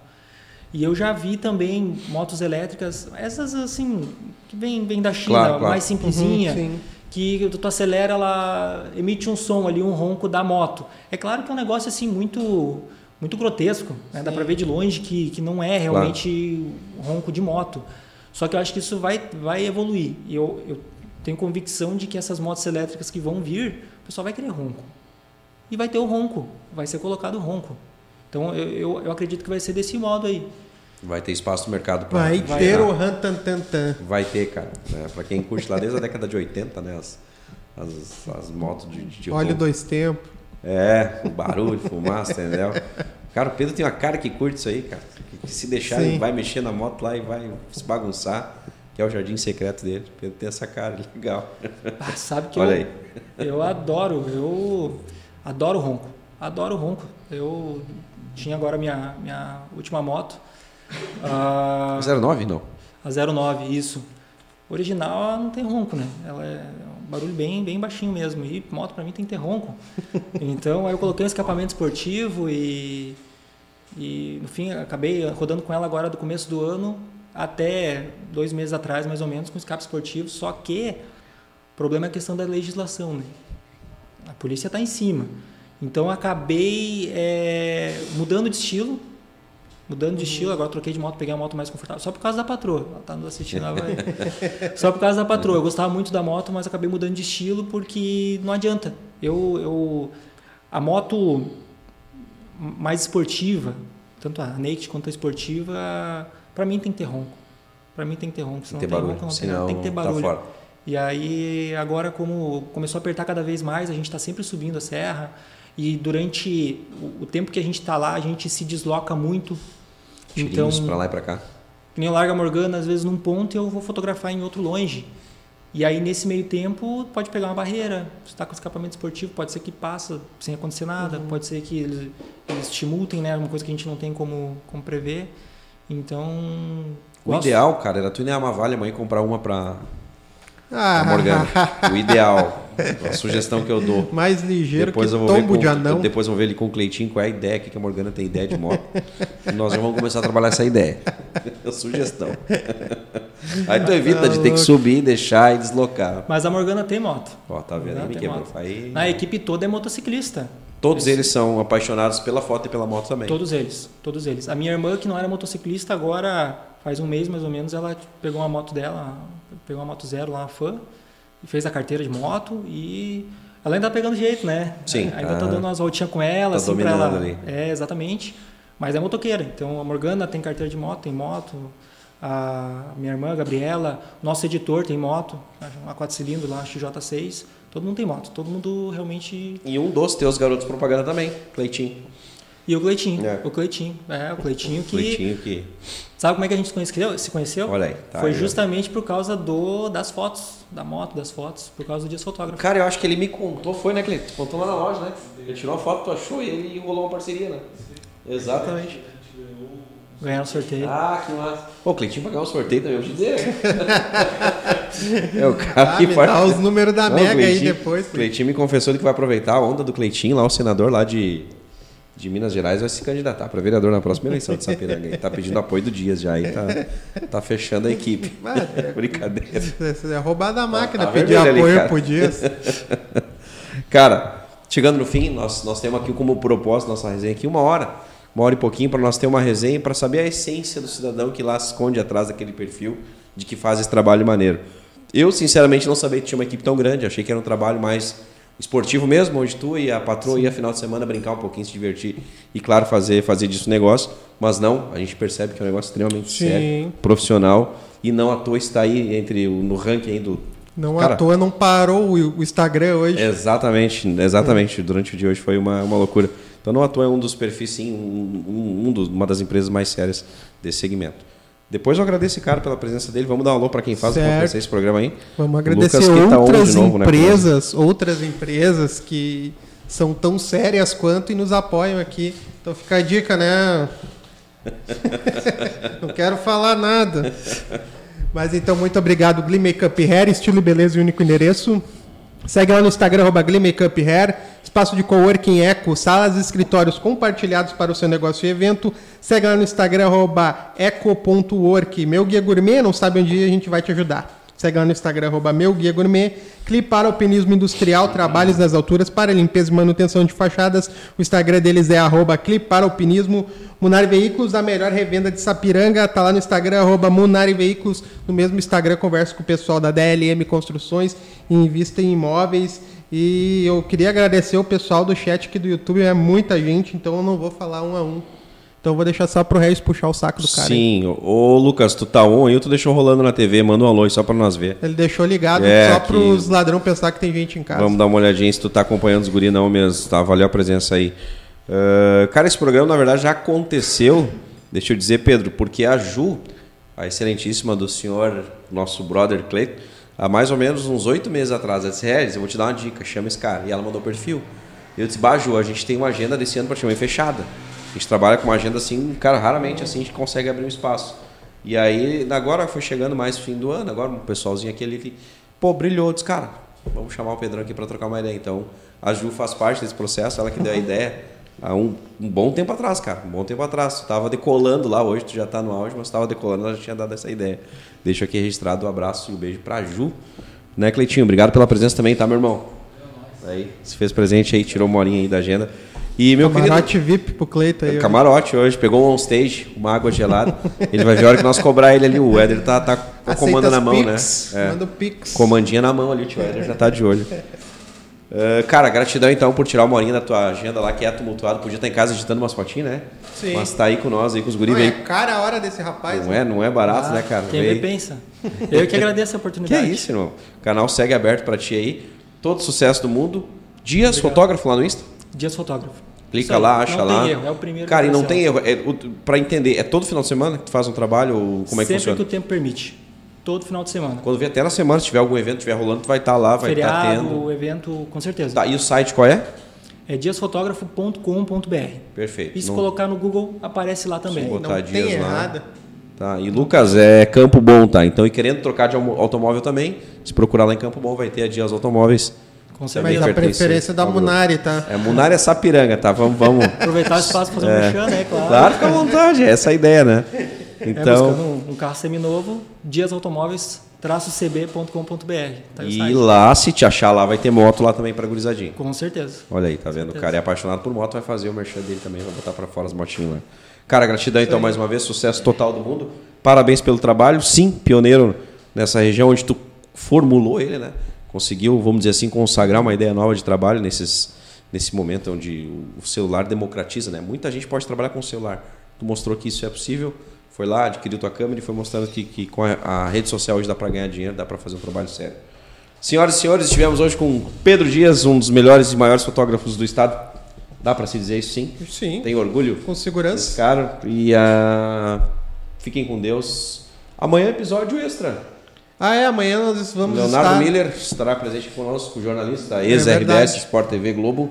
E eu já vi também motos elétricas, essas assim, que vem, vem da China, Claro, claro. mais simplesinha, Uhum, sim. Que tu acelera, ela emite um som ali, um ronco da moto. É claro que é um negócio assim muito muito grotesco, né? dá para ver de longe que, que não é realmente ronco de moto. Só que eu acho que isso vai, vai evoluir. E eu, eu tenho convicção de que essas motos elétricas que vão vir, o pessoal vai querer ronco. E vai ter o ronco, vai ser colocado o ronco. Então eu, eu, eu acredito que vai ser desse modo aí. Vai ter espaço no mercado para. Vai Vai ter o rantantantan. Vai ter, cara. Né? Para quem curte lá desde a década de 80, né? As, as, as motos de, de Olha ronco. dois tempos. É, o barulho, fumaça, entendeu? Cara, o Pedro tem uma cara que curte isso aí, cara. Que, que se deixar, Sim. ele vai mexer na moto lá e vai se bagunçar. Que é o jardim secreto dele. O Pedro tem essa cara, legal. Ah, sabe que Olha eu, aí. eu adoro, eu adoro ronco. Adoro ronco. Eu tinha agora minha, minha última moto. A, 09? Não. a 09, isso. Original ela não tem ronco, né? Ela é um barulho bem, bem baixinho mesmo. E moto pra mim tem que ter ronco. Então aí eu coloquei um escapamento esportivo e, e no fim acabei rodando com ela agora do começo do ano até dois meses atrás, mais ou menos, com escape esportivo. Só que o problema é a questão da legislação, né? A polícia está em cima. Então acabei é, mudando de estilo. Mudando de estilo, agora troquei de moto, peguei uma moto mais confortável. Só por causa da patroa. Ela tá nos assistindo, vai. Só por causa da patroa. Eu gostava muito da moto, mas acabei mudando de estilo porque não adianta. Eu, eu a moto mais esportiva, tanto a naked quanto a esportiva, para mim tem que ter ronco. Para mim tem que ter ronco, Tem senão tem barulho. ronco, não tem, Senão tem que ter tá barulho. fora. E aí, agora, como começou a apertar cada vez mais, a gente está sempre subindo a serra. E durante o tempo que a gente está lá, a gente se desloca muito. Então, pra lá e pra cá. que nem eu largo a Morgana, às vezes num ponto e eu vou fotografar em outro longe. E aí, nesse meio tempo, pode pegar uma barreira. Você está com escapamento esportivo, pode ser que passa sem acontecer nada, pode ser que eles, eles te multem, né? Uma coisa que a gente não tem como, como prever. Então. O gosto. ideal, cara, era tu ir na Amavalha amanhã e comprar uma pra, Ah, pra Morgana. o ideal. A sugestão que eu dou. mais ligeiro Depois que eu vou ver tombo com, de anão. Depois eu vou ver ele com o Cleitinho qual é a ideia, o que a Morgana tem ideia de moto. E nós vamos começar a trabalhar essa ideia. Sugestão. Aí tu evita de ter que subir, deixar e deslocar. Mas a Morgana tem moto. Ó, tá vendo? Aí me quebrou. moto. Aí, A equipe toda é motociclista. todos eles são apaixonados pela foto e pela moto também. Todos eles, todos eles. A minha irmã, que não era motociclista, agora faz um mês mais ou menos, ela pegou uma moto dela, pegou uma moto zero lá, uma fã, e fez a carteira de moto e ela ainda tá pegando jeito, né? Sim, Ainda tá- tá dando umas voltinhas com ela, tá assim, pra ela. ali. É, exatamente. Mas é motoqueira. Então a Morgana tem carteira de moto, tem moto. A minha irmã, a Gabriela, nosso editor tem moto, uma 4 cilindros lá, XJ6. Todo mundo tem moto, todo mundo realmente E um dos teus garotos propaganda também, Cleitinho. E o Cleitinho. É. O Cleitinho. É, o Cleitinho que. Cleitinho que. Sabe como é que a gente se conheceu? Se conheceu? Olha aí, tá Foi aí, justamente por causa do, das fotos, da moto, das fotos, por causa do dia fotógrafo. Cara, eu acho que ele me contou, foi, né, Cleiton? Contou lá na loja, né? Ele tirou uma foto, tu achou e ele rolou uma parceria, né? Exatamente. Ganharam o sorteio. Ah, que massa. Pô, o Cleitinho vai ganhar um sorteio também, eu vou te dizer. é o cara Ah, que me faz. dá os números da Não, Mega aí Cleitinho- depois. Cleitinho me confessou que vai aproveitar a onda do Cleitinho, lá o senador lá de, de Minas Gerais vai se candidatar para vereador na próxima eleição de Sapiranga. Ele tá pedindo apoio do Dias já e tá, tá fechando a equipe. Brincadeira. Você é roubar da máquina, tá pedir ali, apoio cara. pro Dias. Cara, chegando no fim, nós, nós temos aqui como propósito nossa resenha aqui uma hora, uma hora e pouquinho para nós ter uma resenha para saber a essência do cidadão que lá se esconde atrás daquele perfil de que faz esse trabalho maneiro. Eu, sinceramente, não sabia que tinha uma equipe tão grande. Achei que era um trabalho mais esportivo mesmo, onde tu e a patroa ia final de semana brincar um pouquinho, se divertir e, claro, fazer, fazer disso negócio. Mas não, a gente percebe que é um negócio extremamente Sim. sério, profissional e não à toa está aí entre no ranking aí do. Não Cara, à toa não parou o o Instagram hoje. Exatamente, exatamente. Durante o dia hoje foi uma, uma loucura. Então, não à toa é um dos perfis, sim, um, um, um dos, uma das empresas mais sérias desse segmento. Depois eu agradeço esse cara pela presença dele. Vamos dar um alô para quem faz acontecer esse programa aí. Vamos agradecer Lucas, tá outras de novo, né, empresas, outras empresas que são tão sérias quanto e nos apoiam aqui. Então fica a dica, né? Não quero falar nada. Mas então, muito obrigado, Glee Makeup Hair, estilo e beleza e único endereço. Segue lá no Instagram, arroba Hair. Espaço de coworking eco, salas e escritórios compartilhados para o seu negócio e evento. Segue lá no Instagram, arroba eco.work. Meu Guia Gourmet, não sabe onde a gente vai te ajudar. Segue lá no Instagram, arroba meu guia gourmet. Clipe para alpinismo industrial, trabalhos nas alturas para limpeza e manutenção de fachadas. O Instagram deles é arroba clipe para alpinismo. Munari Veículos, a melhor revenda de Sapiranga. Tá lá no Instagram, arroba Munari Veículos. No mesmo Instagram, converso com o pessoal da DLM Construções e invista em imóveis. E eu queria agradecer o pessoal do chat aqui do YouTube, é muita gente, então eu não vou falar um a um. Então eu vou deixar só pro Reis puxar o saco do cara. hein? Sim, ô Lucas, tu tá on aí tu deixou rolando na TV? Manda um alô aí só pra nós ver. Ele deixou ligado É, só que- pros ladrão pensar que tem gente em casa. Vamos dar uma olhadinha se tu tá acompanhando os guri não mesmo, tá? Valeu a presença aí. Ah, cara, esse programa na verdade já aconteceu, deixa eu dizer, Pedro, porque a Ju, a excelentíssima do senhor, nosso brother Cleiton, há mais ou menos uns oito meses atrás, ela disse, Regis, eu vou te dar uma dica, chama esse cara. E ela mandou o perfil. Eu disse, bah, Ju, a gente tem uma agenda desse ano praticamente fechada. A gente trabalha com uma agenda assim, cara, raramente assim a gente consegue abrir um espaço. E aí, agora foi chegando mais fim do ano, agora um pessoalzinho aqui ali, pô, brilhou, disse, cara, vamos chamar o Pedrão aqui para trocar uma ideia. Então, a Ju faz parte desse processo, ela que deu a ideia há um, um bom tempo atrás, cara, um bom tempo atrás. Tu tava decolando lá, hoje tu já tá no auge, mas tu tava decolando, ela já tinha dado essa ideia. Deixo aqui registrado o abraço e o beijo pra Ju. Né, Cleitinho? Obrigado pela presença também, tá, meu irmão? Aí, se fez presente aí, tirou uma horinha aí da agenda. E meu querido... Camarote VIP pro Cleiton aí. Camarote hoje, pegou um on stage, uma água gelada. Ele vai ver a hora que nós cobrar ele ali. O Éder tá, tá com o comando na mão, Pix, né? É. Manda o Pix. Comandinha na mão ali, o tio Éder já tá de olho. Ah, cara, gratidão então por tirar uma horinha da tua agenda lá, que é tumultuado. Podia estar em casa editando umas fotinhas, né? Sim. Mas tá aí com nós, aí com os guris. Não, é cara a hora desse rapaz. Não né? é, não é barato, Ah, né, cara? Quem vê pensa. Eu que agradeço a Que oportunidade. é isso, irmão? O canal segue aberto pra ti aí. Todo sucesso do mundo. Dias, fotógrafo lá no Insta. Dias Fotógrafo. Clica aí, lá, acha não lá. Tem erro, é o primeiro Cara, e não tem erro. É, o- pra entender, é todo final de semana que tu faz um trabalho? Ou como é que Sempre funciona? que o tempo permite. Todo final de semana. Quando vier até na semana, se tiver algum evento, tiver rolando, tu vai estar lá, vai estar Feriado, tendo. evento, com certeza. Tá, e o site qual é? É diasfotógrafo.com.br. Perfeito. E se Não- colocar no Google, aparece lá também. Não botar tem dias lá. errado. Tá, e Lucas, é Campo Bom, tá? Então, e querendo trocar de automóvel também, se procurar lá em Campo Bom, vai ter a Dias Automóveis. Com Mas certeza. a pertence preferência da ao grupo. Munari, tá? É Munari é Sapiranga, tá? Vamos, vamos. Aproveitar o espaço para fazer um merchan, né? Claro. Claro, fica à vontade, é essa a ideia, né? É, Então, buscando um, um carro seminovo, diasautomóveis-cb.com.br. Tá aí o e site. lá, se te achar lá, vai ter moto lá também pra gurizadinho. Com certeza. Olha aí, tá vendo? O cara é apaixonado por moto, vai fazer o merchan dele também, vai botar pra fora as motinhas lá. Cara, gratidão então mais uma vez, sucesso total do mundo. Parabéns pelo trabalho. Sim, pioneiro nessa região onde tu formulou ele, né? Conseguiu, vamos dizer assim, consagrar uma ideia nova de trabalho nesses, nesse momento onde o celular democratiza, né? Muita gente pode trabalhar com o celular. Tu mostrou que isso é possível, foi lá, adquiriu tua câmera e foi mostrando que, que com a, a rede social hoje dá para ganhar dinheiro, dá para fazer um trabalho sério. Senhoras e senhores, estivemos hoje com Pedro Dias, um dos melhores e maiores fotógrafos do estado. Dá para se dizer isso sim? Sim. Tem orgulho Com segurança. cara. E ah, fiquem com Deus. Amanhã episódio extra. Ah, é, amanhã nós vamos Leonardo estar... Miller estará presente conosco, jornalista, É ex-RBS, verdade. Sport TV Globo.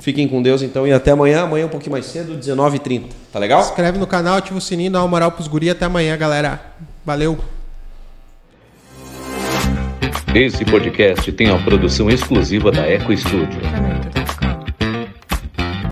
Fiquem com Deus então e até amanhã, amanhã um pouquinho mais cedo, 19h30. Tá legal? Inscreve no canal, ativa o sininho, dá uma moral pros guri. Até amanhã, galera. Valeu. Esse podcast tem a produção exclusiva da Eco Studio.